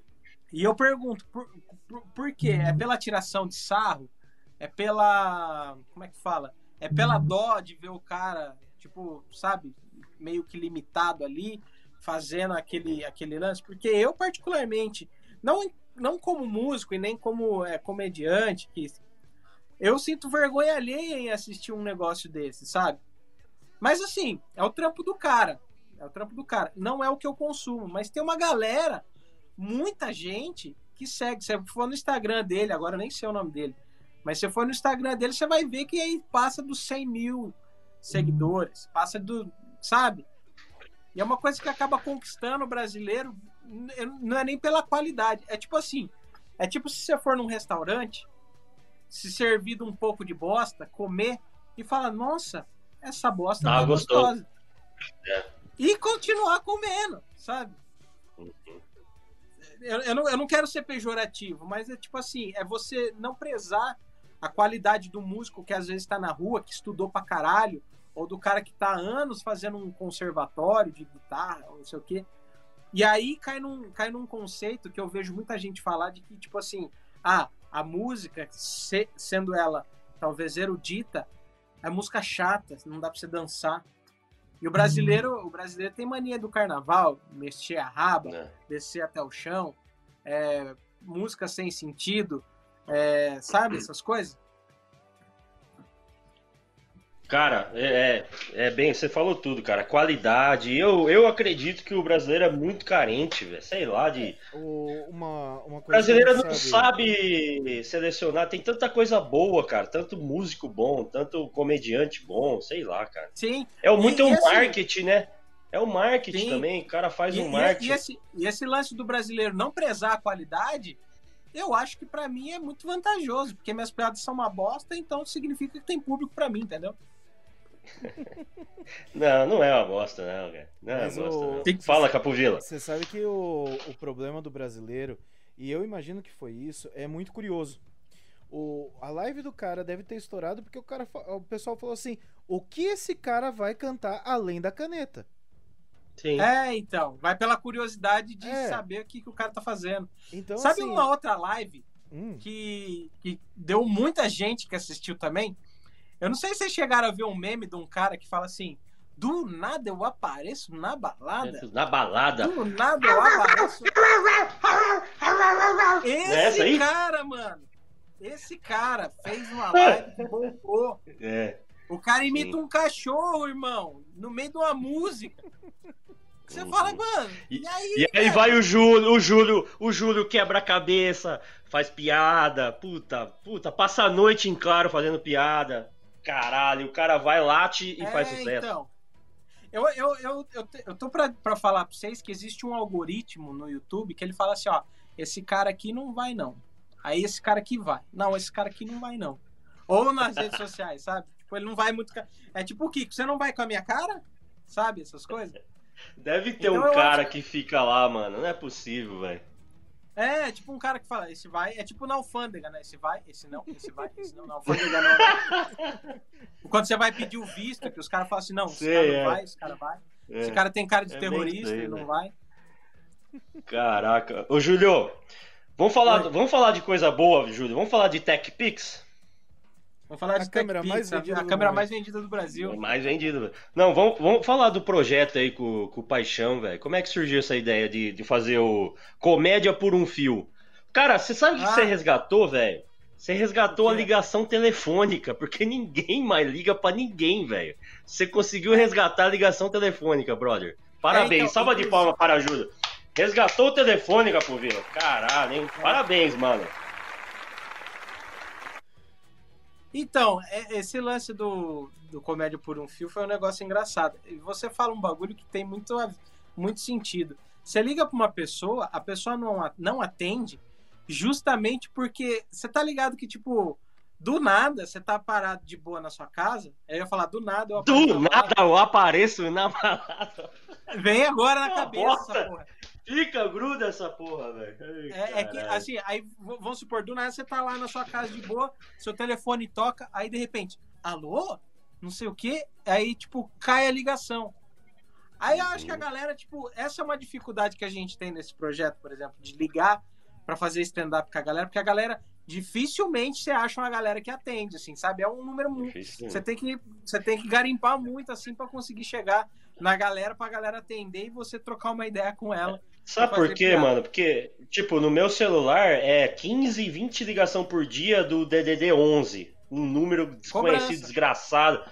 E eu pergunto, por, por, por quê? É pela tiração de sarro? É pela. Como é que fala? É pela dó de ver o cara, tipo, sabe, meio que limitado ali, fazendo aquele, aquele lance? Porque eu, particularmente, não, não como músico e nem como é, comediante, que eu sinto vergonha alheia em assistir um negócio desse, sabe? Mas assim, é o trampo do cara. É o trampo do cara. Não é o que eu consumo, mas tem uma galera muita gente que segue. Se você for no Instagram dele, agora nem sei o nome dele, mas se for no Instagram dele, você vai ver que aí passa dos 100 mil seguidores, passa do. Sabe? E é uma coisa que acaba conquistando o brasileiro, não é nem pela qualidade. É tipo assim: é tipo se você for num restaurante, se servido um pouco de bosta, comer e falar, nossa, essa bosta Ah, tá gostou. gostosa. É. E continuar comendo, sabe? eu, eu, não, eu não quero ser pejorativo, mas é tipo assim, é você não prezar a qualidade do músico que às vezes está na rua, que estudou pra caralho, ou do cara que tá há anos fazendo um conservatório de guitarra, ou não sei o quê. E aí cai num, cai num conceito que eu vejo muita gente falar de que, tipo assim, ah, a música, se- sendo ela talvez erudita, é música chata, não dá pra você dançar. E o brasileiro, o brasileiro tem mania do carnaval, mexer a raba, né? descer até o chão, é, música sem sentido, é, sabe essas coisas? Cara, é, é, é bem, você falou tudo, cara. Qualidade. Eu, eu acredito que o brasileiro é muito carente, velho. Sei lá, de. O- uma, uma brasileiro não gente sabe selecionar. Tem tanta coisa boa, cara. Tanto músico bom, tanto comediante bom, sei lá, cara. Sim. É muito E- e o assim- marketing, né? É o marketing Sim. também. O cara faz E, um marketing. e esse, e esse lance do brasileiro não prezar a qualidade, eu acho que pra mim é muito vantajoso, porque minhas piadas são uma bosta, então significa que tem público pra mim, entendeu? Não, não é uma bosta, não, cara. Não é Mas uma bosta, o- não. Que- Fala, Capovila. Você sabe que o, o problema do brasileiro, e eu imagino que foi isso, é muito curioso. O, a live do cara deve ter estourado porque o, cara, o pessoal falou assim: o que esse cara vai cantar além da caneta? Sim. É, então, vai pela curiosidade de É. sabe o que, que o cara tá fazendo. Então, sabe assim, uma outra live hum, que, que deu muita gente que assistiu também. Eu não sei se vocês chegaram a ver um meme de um cara que fala assim: do nada eu apareço na balada. Na balada. Do nada eu apareço. Esse Essa aí? cara, mano. Esse cara fez uma live que bombou. É. O cara imita Sim. um cachorro, irmão, no meio de uma música. Você fala, mano, E- e aí? E aí cara? vai o Júlio, o Júlio, o Júlio quebra a cabeça, faz piada, puta, puta, passa a noite em claro fazendo piada. Caralho, o cara vai, late e faz É, sucesso. Então, eu, eu, eu, eu, eu tô pra, pra falar pra vocês que existe um algoritmo no YouTube que ele fala assim, ó, esse cara aqui não vai não. Aí esse cara aqui vai. Não, esse cara aqui não vai não. Ou nas redes sociais, sabe? Tipo, ele não vai muito. É tipo o Kiko, você não vai com a minha cara? Sabe essas coisas? Deve ter Então um cara acho- que fica lá, mano. Não é possível, velho. É, tipo um cara que fala, esse vai, é tipo na alfândega, né? Esse vai, esse não, esse vai, esse não, na alfândega não. né? Quando você vai pedir o visto, que os caras falam assim, não, esse Sei, cara não é. vai, esse cara vai. É, Esse cara tem cara de É terrorista, ele não velho. vai. Caraca. Ô, Júlio, vamos falar, vamos falar de coisa boa, Júlio. Vamos falar de TechPix? Vamos falar A de câmera TechPix, mais a- vendida a do câmera mais vendida do É Brasil. mais vendido, velho. Não, vamos, vamos falar do projeto aí com, com o Paixão, velho. Como é que surgiu essa ideia de, de fazer o Comédia por um Fio? Cara, você sabe o que Ah. você resgatou, velho? Você resgatou a ligação telefônica, porque ninguém mais liga pra ninguém, velho. Você conseguiu resgatar a ligação telefônica, brother. Parabéns, É, então, salva de inclusive- palma para a ajuda. Resgatou o telefone, Capovilla. Caralho, hein? Parabéns, mano. Então, é- esse lance do, do Comédia por um Fio foi um negócio engraçado. E Você fala um bagulho que tem muito, muito sentido. Você liga pra uma pessoa, a pessoa não, não atende justamente porque você tá ligado que, tipo, do nada, você tá parado de boa na sua casa. Aí eu ia falar, do nada eu apareço Do nada eu apareço na balada. Vem agora na cabeça, porra. Fica, gruda essa porra, velho. É, é que, assim, aí vamos supor, do nada você tá lá na sua casa de boa, seu telefone toca, aí de repente, alô? Não sei o quê, aí, tipo, cai a ligação. Aí eu acho que a galera, tipo, essa é uma dificuldade que a gente tem nesse projeto, por exemplo, de ligar pra fazer stand-up com a galera, porque a galera, dificilmente você acha uma galera que atende, assim, sabe? É um número muito. Você tem que, você tem que garimpar muito, assim, pra conseguir chegar na galera, pra galera atender e você trocar uma ideia com ela. Sabe por quê, piada. mano? Porque, tipo, no meu celular é 15, 20 ligação por dia do DDD 11. Um número desconhecido, Cobrança. desgraçado.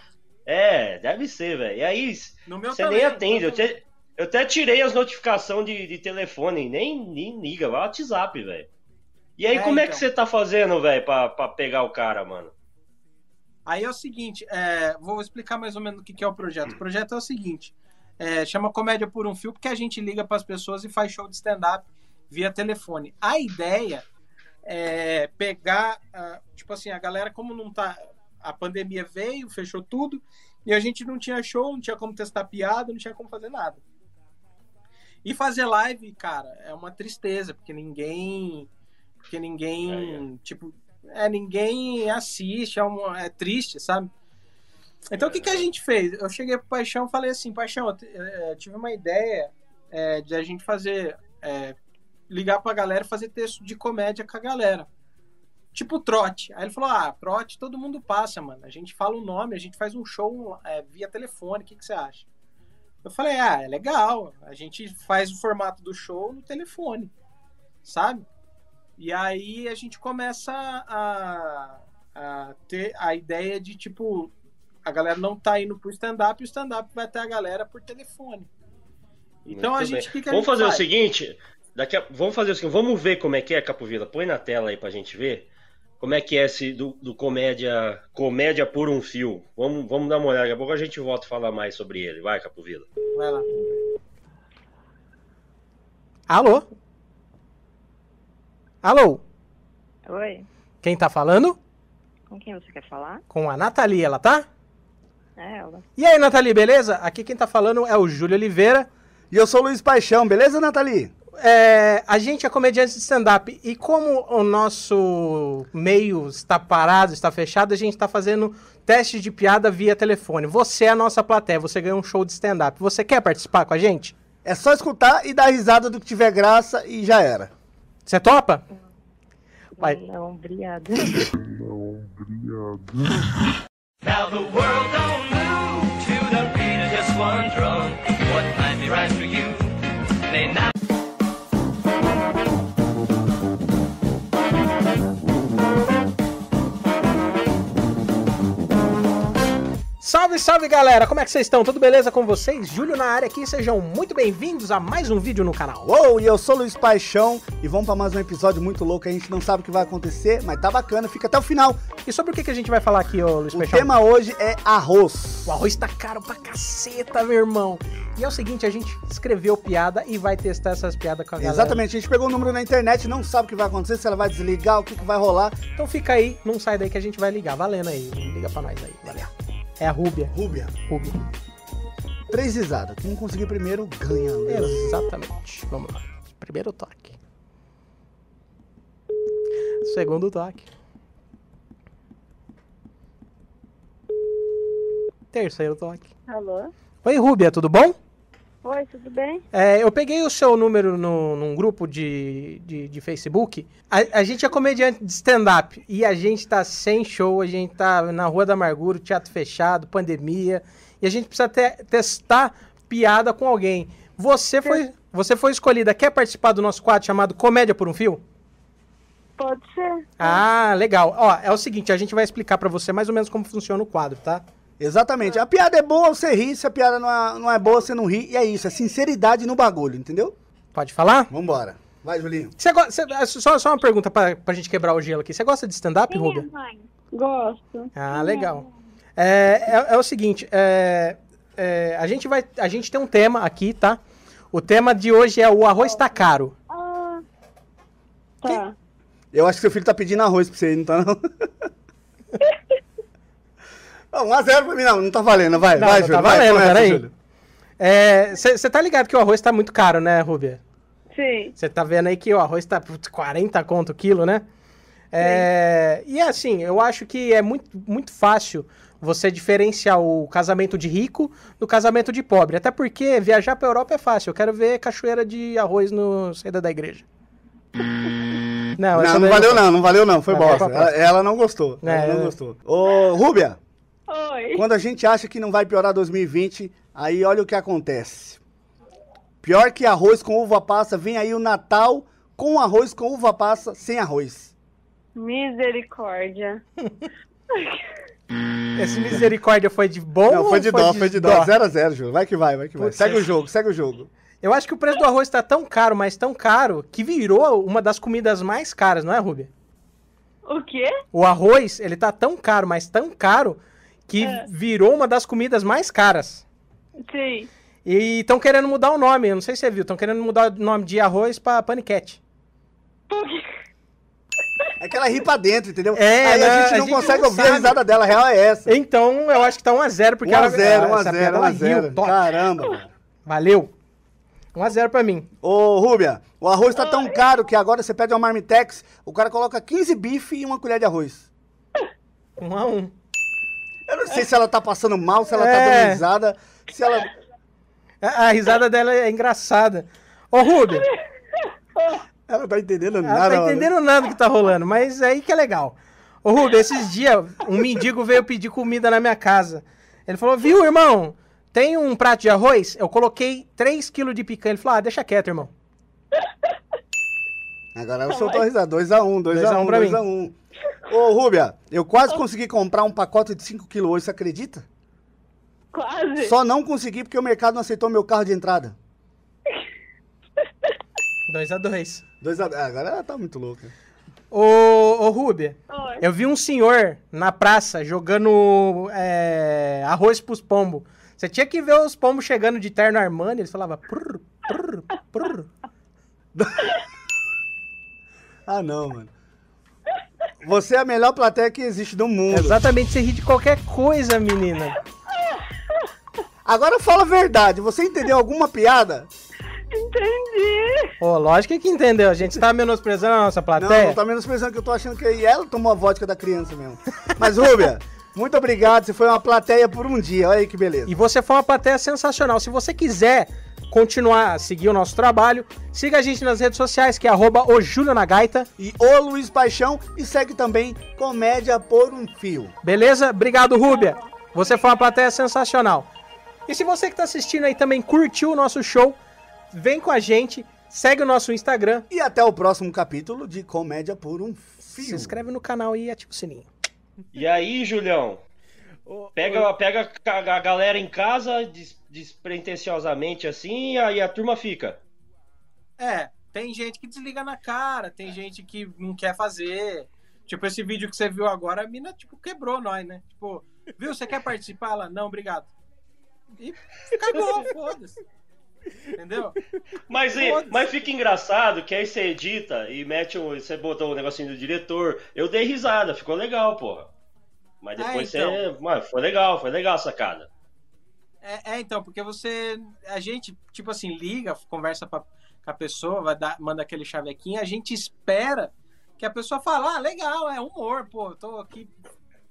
É, deve ser, velho. E aí, você nem atende. Eu, te- eu até tirei as notificações de, de telefone, nem, nem liga, vai WhatsApp, velho. E aí, É, como é então. que você tá fazendo, velho, pra, pra pegar o cara, mano? Aí é o seguinte, é, vou explicar mais ou menos o que, que é o projeto. O projeto é o seguinte, é, chama Comédia por um Fio, porque a gente liga para as pessoas e faz show de stand-up via telefone. A ideia é pegar, ah, tipo assim, a galera como não tá, a pandemia veio, fechou tudo, e a gente não tinha show, não tinha como testar piada, não tinha como fazer nada. E fazer live, cara, é uma tristeza, porque ninguém, porque ninguém, tipo, é, ninguém assiste, é, um, é triste, sabe? Então o que, que a gente fez? Eu cheguei pro Paixão e falei assim, Paixão, eu te- eh, tive uma ideia eh, de a gente fazer, eh, ligar pra galera fazer texto de comédia com a galera. Tipo trote. Aí ele falou, ah, trote todo mundo passa, mano. A gente fala o nome, a gente faz um show eh, via telefone, o que, que você acha? Eu falei, ah, é legal. A gente faz o formato do show no telefone, sabe? E aí a gente começa a, a ter a ideia de, tipo, a galera não tá indo pro stand-up e o stand-up vai ter a galera por telefone. Então a Muito gente, bem. o que, que a Vamos fazer o faz? seguinte. Daqui a- Vamos fazer o seguinte. Vamos ver como é que é, Capovila. Põe na tela aí pra gente ver. Como é que é esse do, do comédia comédia por um fio. Vamos, vamos dar uma olhada. Daqui a pouco a gente volta a falar mais sobre ele. Vai, Capovila. Vai lá. Alô? Alô? Oi, Quem tá falando? com quem você quer falar? Com a Nathalie, ela tá? É ela. E aí, Nathalie, beleza? Aqui quem tá falando é o Júlio Oliveira. E eu sou o Luiz Paixão, beleza, Nathalie? É, a gente é comediante de stand-up e como o nosso meio está parado, está fechado, a gente está fazendo teste de piada via telefone. Você é a nossa plateia, você ganhou um show de stand-up. Você quer participar com a gente? É só escutar e dar risada do que tiver graça e já era. Você topa? Vai. Não, obrigada. Now the world don't move to the beat of just one drum. What might be right for you Salve, salve galera! Como é que vocês estão? Tudo beleza com vocês? Júlio na área aqui, sejam muito bem-vindos a mais um vídeo no canal. Uou, e eu sou o Luiz Paixão e vamos pra mais um episódio muito louco. A gente não sabe o que vai acontecer, mas tá bacana, fica até o final. E sobre o que, que a gente vai falar aqui, ô Luiz O Peixão? tema hoje é arroz. O arroz tá caro pra caceta, meu irmão. E é o seguinte, a gente escreveu piada e vai testar essas piadas com a galera. Exatamente, a gente pegou o número na internet, não sabe o que vai acontecer, se ela vai desligar, o que, que vai rolar. Então fica aí, não sai daí que a gente vai ligar. Valendo aí, liga pra nós aí, valeu. É a Rúbia, Rúbia, Rúbia. três risadas. Quem conseguir primeiro ganha. Exatamente. Vamos lá. Primeiro toque. Segundo toque. Terceiro toque. Alô? Oi, Rúbia, tudo bom? Oi, tudo bem? É, eu peguei o seu número no, num grupo de, de, de Facebook. A, a gente é comediante de stand-up e a gente tá sem show, a gente tá na Rua da Amargura, teatro fechado, pandemia, e a gente precisa te- testar piada com alguém. Você foi, você foi escolhida, quer participar do nosso quadro chamado Comédia por um Fio? Pode ser. Ah, legal. Ó, é o seguinte, a gente vai explicar pra você mais ou menos como funciona o quadro, tá? Exatamente. A piada é boa, você ri. Se a piada não é, não é boa, você não ri. E é isso, é sinceridade no bagulho, entendeu? Pode falar? Vambora. Vai, Julinho. Você go- você- só, só uma pergunta pra, pra gente quebrar o gelo aqui. Você gosta de stand-up, é Rubia? mãe? Gosto. Ah, legal. É, é, é o seguinte, é, é, a, gente vai, a gente tem um tema aqui, tá? O tema de hoje é o arroz tá caro. Ah, tá. Eu acho que seu filho tá pedindo arroz pra você, não tá não? Não, 1x0 pra mim não, não tá valendo. Vai, Não, vai, não Júlio. tá vai, valendo, começa, peraí. Júlio. Você tá ligado que o arroz tá muito caro, né, Rubia? Sim. Você tá vendo aí que o arroz tá putz, 40 conto o quilo, né? É, e assim, eu acho que é muito, muito fácil você diferenciar o casamento de rico do casamento de pobre. Até porque viajar pra Europa é fácil. Eu quero ver cachoeira de arroz no saída da igreja. Não, essa Não, não daí valeu foi. não, não valeu não, foi Vai, vai bosta. Ela, ela não gostou, É, ela não é. gostou. Ô, Rúbia, Oi. quando a gente acha que não vai piorar 2020, aí olha o que acontece. Pior que arroz com uva passa, vem aí o Natal com arroz com uva passa sem arroz. Misericórdia. Esse misericórdia foi de bom Não, ou foi de dó, foi de dó. 0x0, Júlio. Vai que vai, vai que vai. Putz, Segue o esse- jogo, segue o jogo. Eu acho que o preço do arroz tá tão caro, mas tão caro, que virou uma das comidas mais caras, não é, Rubia? O quê? O arroz, ele tá tão caro, mas tão caro, que É. virou uma das comidas mais caras. Sim. E estão querendo mudar o nome, eu não sei se você viu, estão querendo mudar o nome de arroz pra paniquete. Por quê? É que ela ri pra dentro, entendeu? É, aí né? a gente A não gente consegue não ouvir sabe. a risada dela, a real é essa. Então, eu acho que tá 1x0, porque ela... 1x0, essa 1x0, piada, ela riu, 1x0. top. Caramba, mano. Valeu. 1x0 pra mim. Ô, Rúbia, o arroz tá tão caro que agora você pede uma marmitex, o cara coloca 15 bife e uma colher de arroz. 1x1. Eu não sei se ela tá passando mal, se ela tá É. dando risada, se ela... A, a risada dela é engraçada. Ô, Rubia, Ela tá entendendo ela nada. tá mano. entendendo nada do que tá rolando, mas aí que é legal. Ô, Rubia, esses dias, um mendigo veio pedir comida na minha casa. Ele falou, viu, irmão, tem um prato de arroz? Eu coloquei 3 quilos de picanha. Ele falou, ah, deixa quieto, irmão. Agora ela soltou a risada. 2x1, 2x1, pra mim. 2x1. Ô, Rúbia, eu quase consegui comprar um pacote de 5 kg hoje, você acredita? Quase. Só não consegui porque o mercado não aceitou meu carro de entrada. 2x2. 2 a... ah, agora ela tá muito louca. Ô, ô, Rúbia, Oi. eu vi um senhor na praça jogando é, arroz pros pombos. Você tinha que ver os pombos chegando de terno Armani, eles falavam... prr, prr, prr. Ah, não, mano. Você é a melhor plateia que existe do mundo. Exatamente, você ri de qualquer coisa, menina. Agora fala a verdade. Você entendeu alguma piada? Entendi. Ô, lógico que entendeu, a gente tá menosprezando a nossa Não, plateia. não tá menosprezando que eu tô achando que ela tomou a vodka da criança mesmo. Mas, Rúbia, muito obrigado. Você foi uma plateia por um dia. Olha aí que beleza. E você foi uma plateia sensacional. Se você quiser continuar a seguir o nosso trabalho, siga a gente nas redes sociais, que é arroba o Júlio na Gaita. E o Luiz Paixão e segue também Comédia por um Fio. Beleza? Obrigado, Rúbia. Você foi uma plateia sensacional. E se você que tá assistindo aí também curtiu o nosso show, vem com a gente, segue o nosso Instagram, E até o próximo capítulo de Comédia por um Fio. se inscreve no canal e ativa o sininho. E aí, Julião? Pega, pega a galera em casa des- despretensiosamente assim, e aí a turma fica. É, tem gente que desliga na cara, tem gente que não quer fazer. Tipo, esse vídeo que você viu agora, a mina, tipo, quebrou nós, né? Tipo, viu, você quer participar? Ela, não, obrigado. E cagou, foda-se. Entendeu? Mas, mas fica engraçado que aí você edita e mete um. Você botou o negocinho do diretor. Eu dei risada, ficou legal, porra. Mas Ah, depois então. você. Mano, foi legal, foi legal a sacada. É, é, então, porque você. A gente, tipo assim, liga, conversa pra, com a pessoa, vai dar, manda aquele chavequinho, a gente espera que a pessoa fale, ah, legal, é humor, pô, tô aqui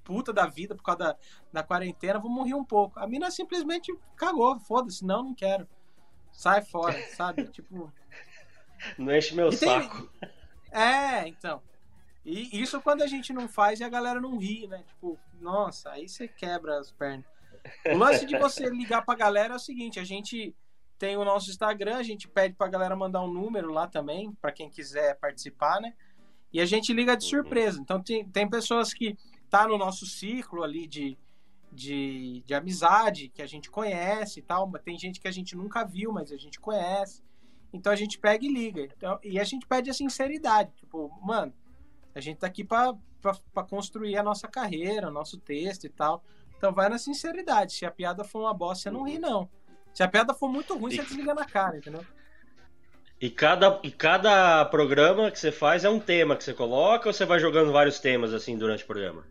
puta da vida por causa da, da quarentena, vou morrer um pouco. A mina simplesmente cagou, foda-se, não, não quero. Sai fora, sabe? Tipo. Não enche meu E tem- saco. É, então. E isso quando a gente não faz e a galera não ri, né? Tipo, nossa, aí você quebra as pernas. O lance de você ligar pra galera é o seguinte, a gente tem o nosso Instagram, a gente pede pra galera mandar um número lá também, pra quem quiser participar, né? E a gente liga de surpresa. Então tem, tem pessoas que tá no nosso ciclo ali de, de, de amizade, que a gente conhece e tal, mas tem gente que a gente nunca viu, mas a gente conhece. Então a gente pega e liga. Então, e a gente pede a sinceridade. Tipo, mano, a gente tá aqui pra, pra, pra construir a nossa carreira, o nosso texto e tal. Então vai na sinceridade. Se a piada for uma bosta, você não ri, não. Se a piada for muito ruim, você desliga na cara, entendeu? E cada, e cada programa que você faz é um tema que você coloca ou você vai jogando vários temas assim durante o programa?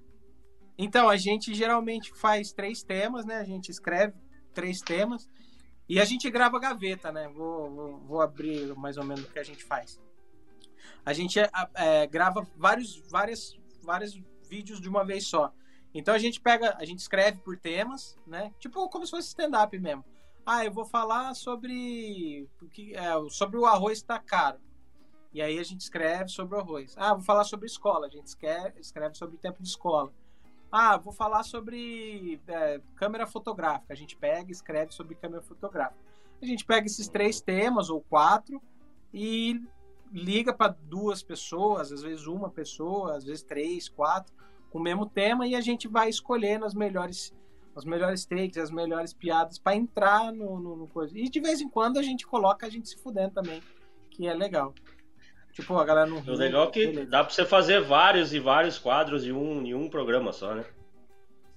Então, a gente geralmente faz três temas, né? A gente escreve três temas e a gente grava gaveta, né? Vou, vou, vou abrir mais ou menos o que a gente faz. A gente é, é, grava vários, vários, vários vídeos de uma vez só. Então a gente pega, a gente escreve por temas, né? Tipo como se fosse stand-up mesmo. Ah, eu vou falar sobre, é, sobre o arroz tá caro. E aí a gente escreve sobre o arroz. Ah, vou falar sobre escola. A gente escreve, escreve sobre o tempo de escola. Ah, vou falar sobre é, câmera fotográfica. A gente pega e escreve sobre câmera fotográfica. A gente pega esses três temas ou quatro e liga para duas pessoas, às vezes uma pessoa, às vezes três, quatro, com o mesmo tema e a gente vai escolhendo as melhores as melhores takes, as melhores piadas para entrar no, no, no, coisa. E de vez em quando a gente coloca a gente se fudendo também, que é legal. Tipo, a galera não O legal é que beleza. dá pra você fazer vários e vários quadros em um, em um programa só, né?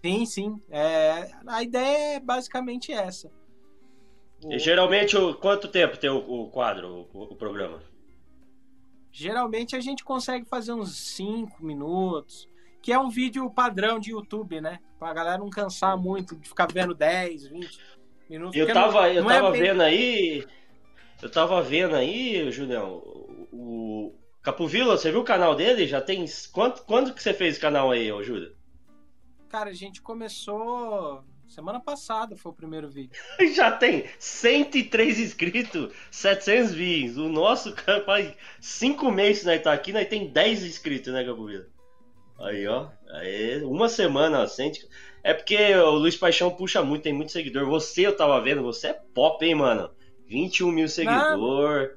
Sim, sim. É, a ideia é basicamente essa. E geralmente, o- quanto tempo tem o, o quadro, o, o programa? Geralmente a gente consegue fazer uns 5 minutos, que é um vídeo padrão de YouTube, né? Pra galera não cansar muito de ficar vendo 10, 20 minutos. Eu porque não- tava, eu não é tava bem- vendo aí. Eu tava vendo aí, Julião, o, Capovilla, você viu o canal dele? Já tem. Quanto, quando que você fez o canal aí, ô Júlio? Cara, a gente começou semana passada, foi o primeiro vídeo. Já tem 103 inscritos, 700 views. O nosso, cara, faz 5 meses nós tá aqui, nós tem 10 inscritos, né, Capovilla? Aí, ó. Aí, uma semana, ó. É porque o Luiz Paixão puxa muito, tem muito seguidor. Você, eu tava vendo, você é pop, hein, mano? 21 mil seguidor.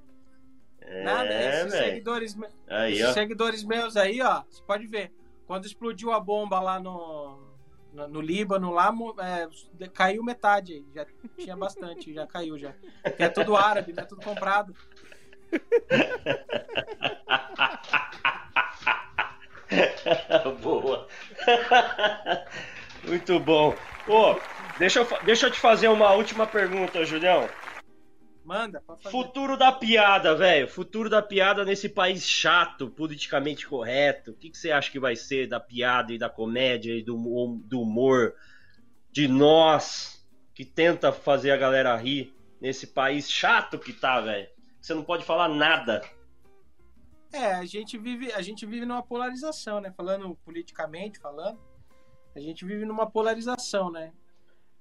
É, Nada, esses velho. seguidores, Aí, esses ó. seguidores meus aí, ó, você pode ver. Quando explodiu a bomba lá no, no, no Líbano, lá é, caiu metade aí. Já tinha bastante, já caiu já. Porque é tudo árabe, né? Tudo comprado. Boa. Muito bom. Pô, deixa eu, deixa eu te fazer uma última pergunta, Julião. Manda. Futuro da piada, velho. Futuro da piada nesse país chato, politicamente correto. O que, que você acha que vai ser da piada e da comédia e do, do humor de nós que tenta fazer a galera rir nesse país chato que tá, velho? Você não pode falar nada. É, a gente vive, a gente vive numa polarização, né? Falando politicamente, falando, a gente vive numa polarização, né?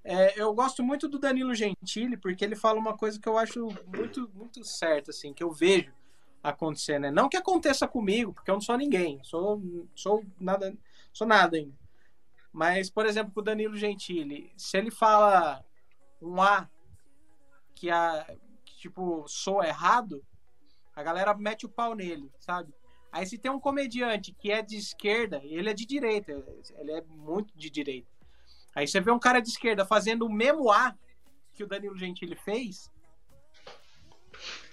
É, eu gosto muito do Danilo Gentili porque ele fala uma coisa que eu acho muito, muito certa, assim, que eu vejo acontecer, né? Não que aconteça comigo, porque eu não sou ninguém, sou, sou nada, sou nada ainda. Mas, por exemplo, com o Danilo Gentili, se ele fala um A que, a, que tipo, soa errado, a galera mete o pau nele, sabe? Aí se tem um comediante que é de esquerda, ele é de direita, ele é muito de direita. Aí você vê um cara de esquerda fazendo o mesmo A que o Danilo Gentili fez,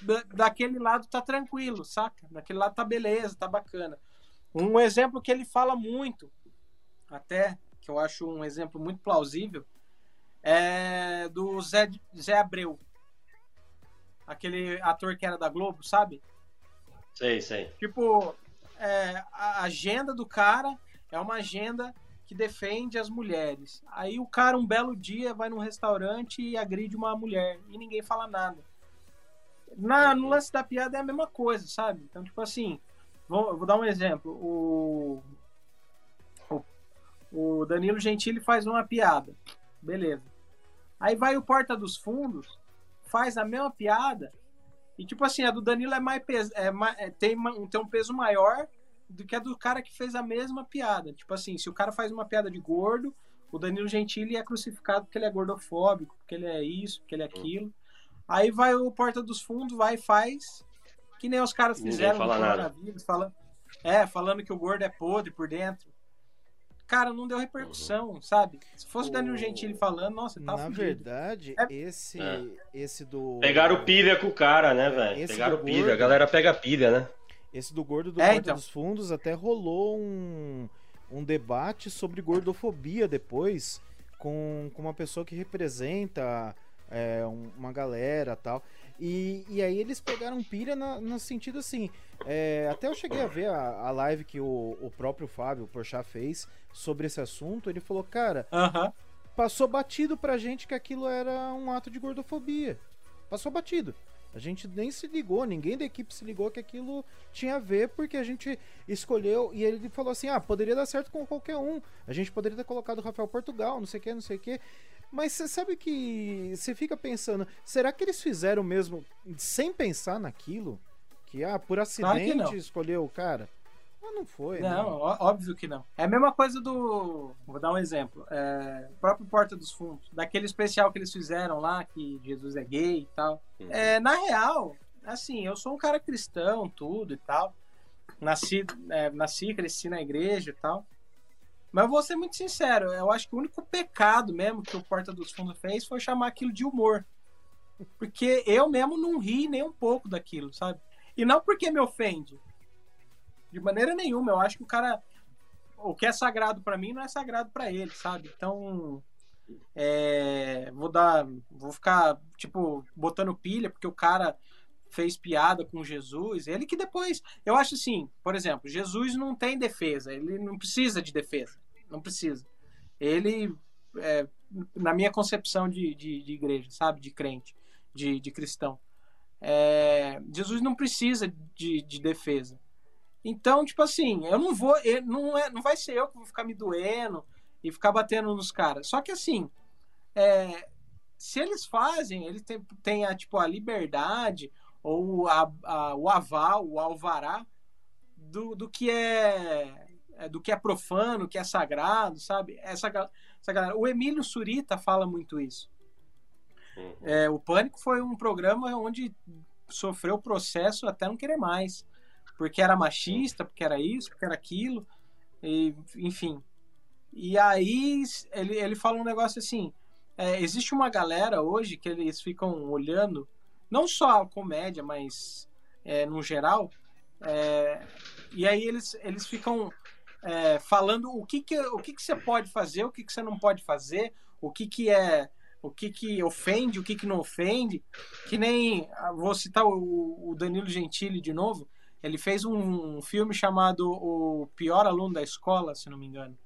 da- daquele lado tá tranquilo, saca? Daquele lado tá beleza, tá bacana. Um exemplo que ele fala muito, até, que eu acho um exemplo muito plausível, é do Zé, Zé Abreu. Aquele ator que era da Globo, sabe? Sei, sei. Tipo, é, a agenda do cara é uma agenda que defende as mulheres. Aí o cara, um belo dia, vai num restaurante e agride uma mulher e ninguém fala nada. Na, no lance da piada é a mesma coisa, sabe? Então, tipo assim, vou, vou dar um exemplo. O, o, o Danilo Gentili faz uma piada. Beleza. Aí vai o Porta dos Fundos, faz a mesma piada e tipo assim, a do Danilo é mais pes... é ma- é- tem, tem um peso maior do que a do cara que fez a mesma piada. Tipo assim, se o cara faz uma piada de gordo, o Danilo Gentili é crucificado porque ele é gordofóbico, porque ele é isso, porque ele é aquilo. Aí vai o Porta dos Fundos, vai e faz, que nem os caras Ninguém fizeram fala no nada. coronavírus, fala, É, falando que o gordo é podre por dentro. Cara, não deu repercussão, sabe? Se fosse o Danilo Gentili falando, nossa, tá Na fudido. verdade, É- esse, É. esse do. Pegaram pilha com o cara, né, velho? Esse Pegaram pilha. gordo. A galera pega pilha, né? Esse do gordo do É, então. dos Fundos até rolou um, um debate sobre gordofobia depois com, com uma pessoa que representa é, um- uma galera tal. E, e aí eles pegaram pilha na- no sentido assim. é, até eu cheguei a ver a, a live que o, o próprio Fábio Porchat fez sobre esse assunto. Ele falou, cara, Aham. passou batido pra gente que aquilo era um ato de gordofobia. Passou batido. A gente nem se ligou, ninguém da equipe se ligou que aquilo tinha a ver, porque a gente escolheu. E ele falou assim: ah, poderia dar certo com qualquer um. A gente poderia ter colocado o Rafael Portugal, não sei o que, não sei o que. Mas você sabe que você fica pensando: será que eles fizeram mesmo sem pensar naquilo? Que, ah, por Claro acidente escolheu o cara? Mas não foi, né? Não, óbvio que não. É a mesma coisa do. Vou dar um exemplo. É, o próprio Porta dos Fundos. Daquele especial que eles fizeram lá, que Jesus é gay e tal. É, na real, assim, eu sou um cara cristão, tudo e tal. Nasci, é, nasci, cresci na igreja e tal. Mas eu vou ser muito sincero, eu acho que o único pecado mesmo que o Porta dos Fundos fez foi chamar aquilo de humor. Porque eu mesmo não ri nem um pouco daquilo, sabe? E não porque me ofende. De maneira nenhuma. Eu acho que o cara. O que é sagrado pra mim não é sagrado pra ele, sabe? Então. é, vou dar. Vou ficar, tipo, botando pilha, porque o cara fez piada com Jesus. Ele que depois. Eu acho assim, por exemplo, Jesus não tem defesa. Ele não precisa de defesa. Não precisa. Ele. é, na minha concepção de, de, de igreja, sabe? De crente, de, de cristão. é, Jesus não precisa de, de defesa. Então, tipo assim, eu não vou, eu- não, é, não vai ser eu que vou ficar me doendo e ficar batendo nos caras. Só que assim, é, se eles fazem, eles têm, têm a, tipo, a liberdade ou a, a- o aval, o alvará do, do que é, é, do que é profano, que é sagrado, sabe? Essa, essa galera. O Emílio Surita fala muito isso. É, o Pânico foi um programa onde sofreu processo até não querer mais. Porque era machista, porque era isso, porque era aquilo, e, enfim. E aí ele, ele fala um negócio assim: é, existe uma galera hoje que eles ficam olhando, não só a comédia, mas é, no geral, é, e aí eles, eles ficam é, falando o que, que, o que, que você pode fazer, o que, que você não pode fazer, o que, que é. O que, que ofende, o que, que não ofende. Que nem. ah, Vou citar o, o Danilo Gentili de novo. Ele fez um filme chamado O Pior Aluno da Escola, se não me engano.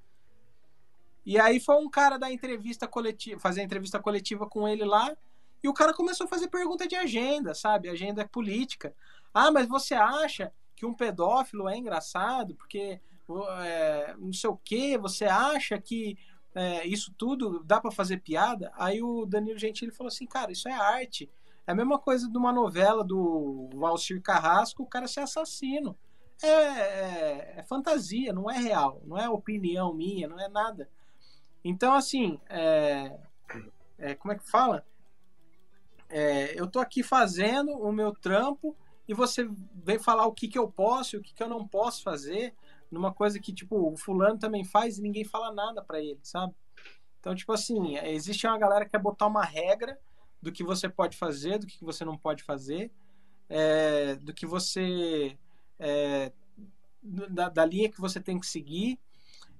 E aí foi um cara da entrevista coletiva, fazer a entrevista coletiva com ele lá, e o cara começou a fazer pergunta de agenda, sabe? Agenda política. Ah, mas você acha que um pedófilo é engraçado? Porque é, não sei o que, você acha que é, isso tudo dá para fazer piada? Aí o Danilo Gentili falou assim, cara, isso é arte. É a mesma coisa de uma novela do Valcir Carrasco, o cara ser assassino. É, é, é fantasia, não é real, não é opinião minha, não é nada. Então, assim, é, é, como é que fala? É, eu tô aqui fazendo o meu trampo e você vem falar o que, que eu posso e o que, que eu não posso fazer numa coisa que, tipo, o fulano também faz e ninguém fala nada para ele, sabe? Então, tipo assim, existe uma galera que quer botar uma regra do que você pode fazer, do que você não pode fazer, é, do que você. É, da, da, linha que você tem que seguir.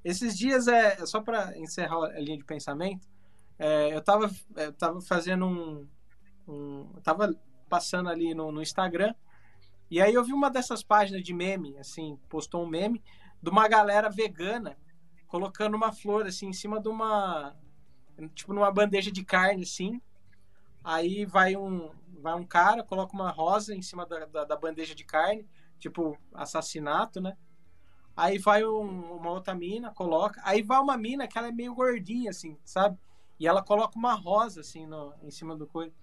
Esses dias, é, só para encerrar a linha de pensamento, é, eu, estava eu tava fazendo um. um eu tava passando ali no, no, Instagram, e aí eu vi uma dessas páginas de meme, assim, postou um meme de uma galera vegana colocando uma flor, assim, em cima de uma. Tipo, numa bandeja de carne, assim, Aí vai um, vai um cara, coloca uma rosa em cima da, da, da bandeja de carne, tipo assassinato, né? Aí vai um, uma outra mina, coloca. Aí vai uma mina que ela é meio gordinha, assim, sabe? E ela coloca uma rosa, assim, no, em cima do coisa.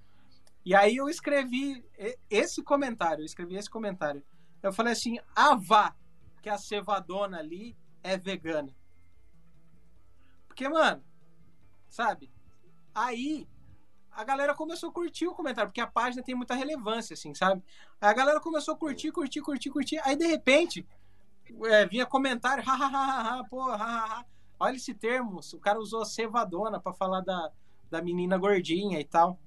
E aí eu escrevi esse comentário, eu escrevi esse comentário. Eu falei assim, ah, vá, que a cevadona ali é vegana. Porque, mano, sabe? Aí a galera começou a curtir o comentário, porque a página tem muita relevância, assim, sabe? Aí a galera começou a curtir, curtir, curtir, curtir. Aí, de repente, é, vinha comentário, ha, ha, ha, ha, pô, ha, ha, ha. Olha esse termo, o cara usou cevadona pra falar da, da menina gordinha e tal.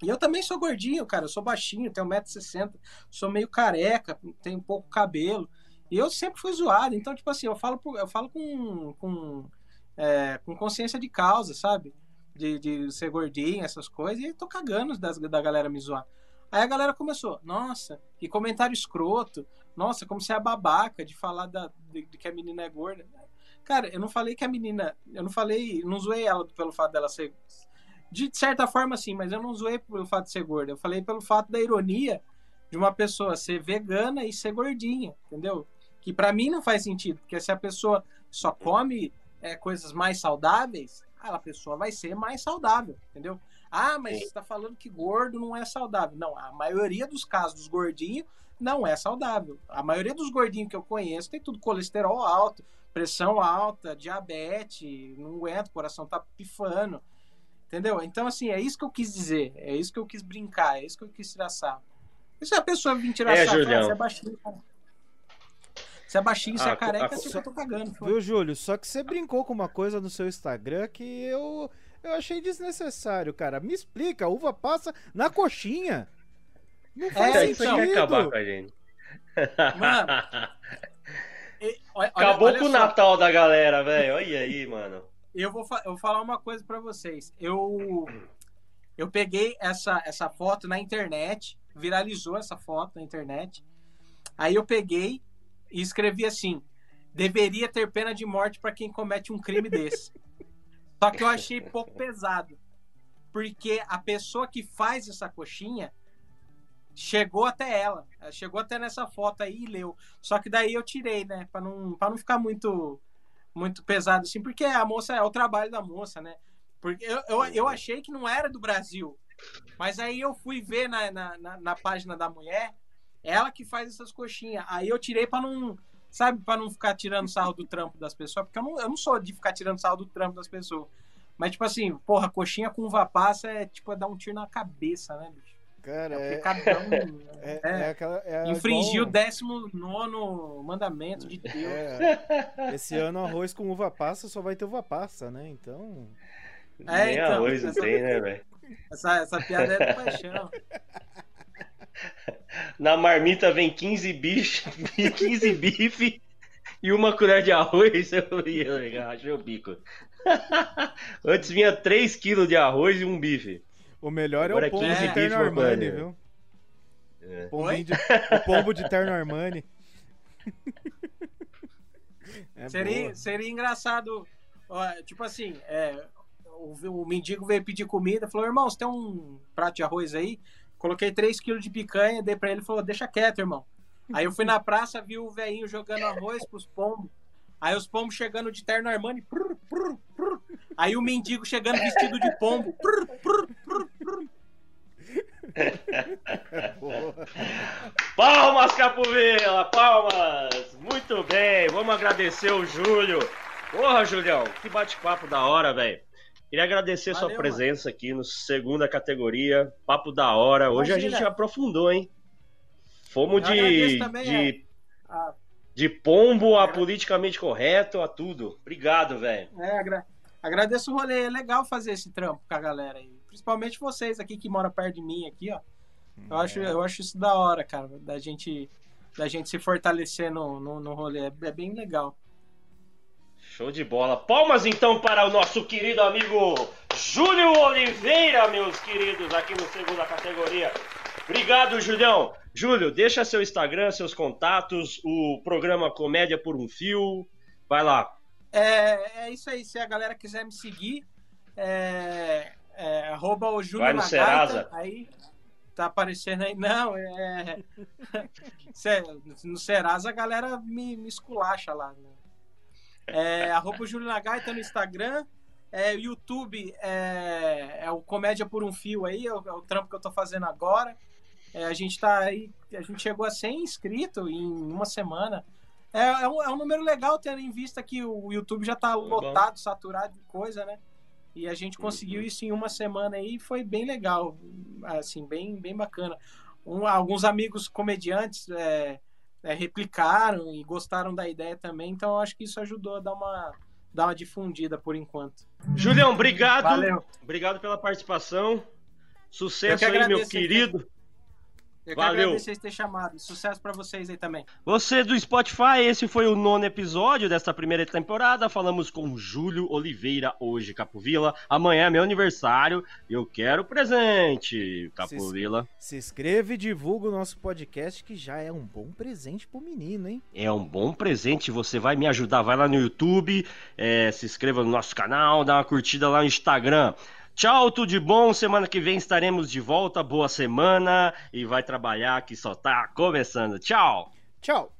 E eu também sou gordinho, cara, eu sou baixinho, tenho 1,60m, sou meio careca, tenho pouco cabelo. E eu sempre fui zoado, então, tipo assim, eu falo, eu falo com, com, é, com consciência de causa, sabe? De, de ser gordinho, essas coisas, e tô cagando das, da galera me zoar. Aí a galera começou, nossa, que comentário escroto, nossa, como você é babaca de falar da, de, de que a menina é gorda. Cara, eu não falei que a menina. Eu não falei. Não zoei ela pelo fato dela ser. De certa forma, sim, mas eu não zoei pelo fato de ser gorda. Eu falei pelo fato da ironia de uma pessoa ser vegana e ser gordinha, entendeu? Que pra mim não faz sentido, porque se a pessoa só come é, coisas mais saudáveis, a pessoa vai ser mais saudável, entendeu? Ah, mas você tá falando que gordo não é saudável. Não, a maioria dos casos dos gordinhos não é saudável. A maioria dos gordinhos que eu conheço tem tudo colesterol alto, pressão alta, diabetes, não aguenta, o coração tá pifando. Entendeu? Então, assim, é isso que eu quis dizer. É isso que eu quis brincar, é isso que eu quis tirar sarro. E se a pessoa vir tirar É, sarro, Julião. ah, você é baixinho, cara. Você é baixinho, você Ah, é careca, a- tipo, eu tô cagando. foda. Viu, Júlio? Só que você brincou com uma coisa no seu Instagram que eu, eu achei desnecessário, cara. Me explica, a uva passa na coxinha. Não faz É, Isso sentido. quer acabar com a gente. Mano, E, olha- Acabou olha com o. Natal da galera, velho. Olha aí, mano. Eu vou, eu vou falar uma coisa pra vocês. Eu eu peguei essa, essa foto na internet, viralizou essa foto na internet. Aí eu peguei e escrevi assim: deveria ter pena de morte pra quem comete um crime desse. Só que eu achei pouco pesado, porque a pessoa que faz essa coxinha chegou até ela, chegou até nessa foto aí e leu. Só que daí eu tirei, né, Pra não para não ficar muito muito pesado assim, porque a moça é o trabalho da moça, né? Porque eu, eu, eu achei que não era do Brasil. Mas aí eu fui ver na, na, na, na página da mulher, ela que faz essas coxinhas. Aí eu tirei pra não, sabe, pra não ficar tirando sarro do trampo das pessoas, porque eu não, eu não sou de ficar tirando sarro do trampo das pessoas. Mas, tipo assim, porra, coxinha com uva passa é tipo é dar um tiro na cabeça, né, bicho? Cara, É é, um é, é, é aquela. É infringiu o igual- 19 mandamento de Deus. É, esse ano arroz com uva passa só vai ter uva passa, né? Então. É, Nem então. arroz não tem, né, velho? Essa, essa piada é de paixão. Na marmita vem 15 bicho, 15 bife e uma colher de arroz. Eu ia achei o bico. Antes vinha 3 quilos de arroz e um bife. O melhor Agora é o pombo 15 de terno Armani, viu? É. De- o pombo de terno Armani. É seria, boa. seria engraçado, ó, tipo assim, é, o, o mendigo veio pedir comida, falou, irmão, você tem um prato de arroz aí? Coloquei 3 quilos de picanha, dei pra ele e falou, deixa quieto, irmão. Aí eu fui na praça, vi o velhinho jogando arroz pros pombos. Aí os pombos chegando de terno Armani. prr, prr, prr. Aí o mendigo chegando vestido de pombo. prr, prr, prr. Boa. Palmas, Capovilla, palmas! Muito bem, vamos agradecer o Júlio. Porra, Julião, que bate-papo da hora, velho. Queria agradecer sua Valeu, presença aqui no segunda categoria. Papo da hora. Hoje a Imagina. gente aprofundou, hein? Fomos Eu de, também, de, Ah, de pombo a politicamente correto a tudo. Obrigado, velho. É, agra- agradeço o rolê. É legal fazer esse trampo com a galera aí. Principalmente vocês aqui que moram perto de mim aqui, ó. Eu acho, eu acho isso da hora, cara. Da gente, da gente se fortalecer no, no, no rolê. É, é bem legal. Show de bola. Palmas então para o nosso querido amigo Júlio Oliveira, meus queridos, aqui no segunda categoria. Obrigado, Julião. Júlio, deixa seu Instagram, seus contatos, o programa Comédia por um Fio. Vai lá. É, é isso aí. Se a galera quiser me seguir, é, é arroba o Júlio Vai no Serasa. Aí tá aparecendo aí. Não, é. No Serasa a galera me, me esculacha lá. Né? É, arroba Júlio na gaita no Instagram. É, o YouTube é, é o Comédia por um Fio aí, é o, é o trampo que eu tô fazendo agora. É, a gente tá aí, a gente chegou a 100 inscritos em uma semana. É, é, um, é um número legal, tendo em vista que o YouTube já tá bom. lotado, saturado de coisa, né? E a gente conseguiu Uhum. isso em uma semana aí e foi bem legal, assim, bem, bem bacana. Um- alguns amigos comediantes é, é, replicaram e gostaram da ideia também. Então eu acho que isso ajudou a dar uma, dar uma difundida por enquanto. Julião, obrigado. Valeu. Obrigado pela participação. Sucesso que aí, meu querido. Eu Valeu. agradeço vocês ter chamado. Sucesso pra vocês aí também. Você do Spotify, esse foi o nono episódio desta primeira temporada. Falamos com Júlio Oliveira hoje, Capovila. Amanhã é meu aniversário e eu quero presente, Capovila. Se inscreva e divulga o nosso podcast, que já é um bom presente pro menino, hein? É um bom presente, você vai me ajudar. Vai lá no YouTube, é, se inscreva no nosso canal, dá uma curtida lá no Instagram. Tchau, tudo de bom. Semana que vem estaremos de volta. Boa semana e vai trabalhar que só tá começando. Tchau. Tchau!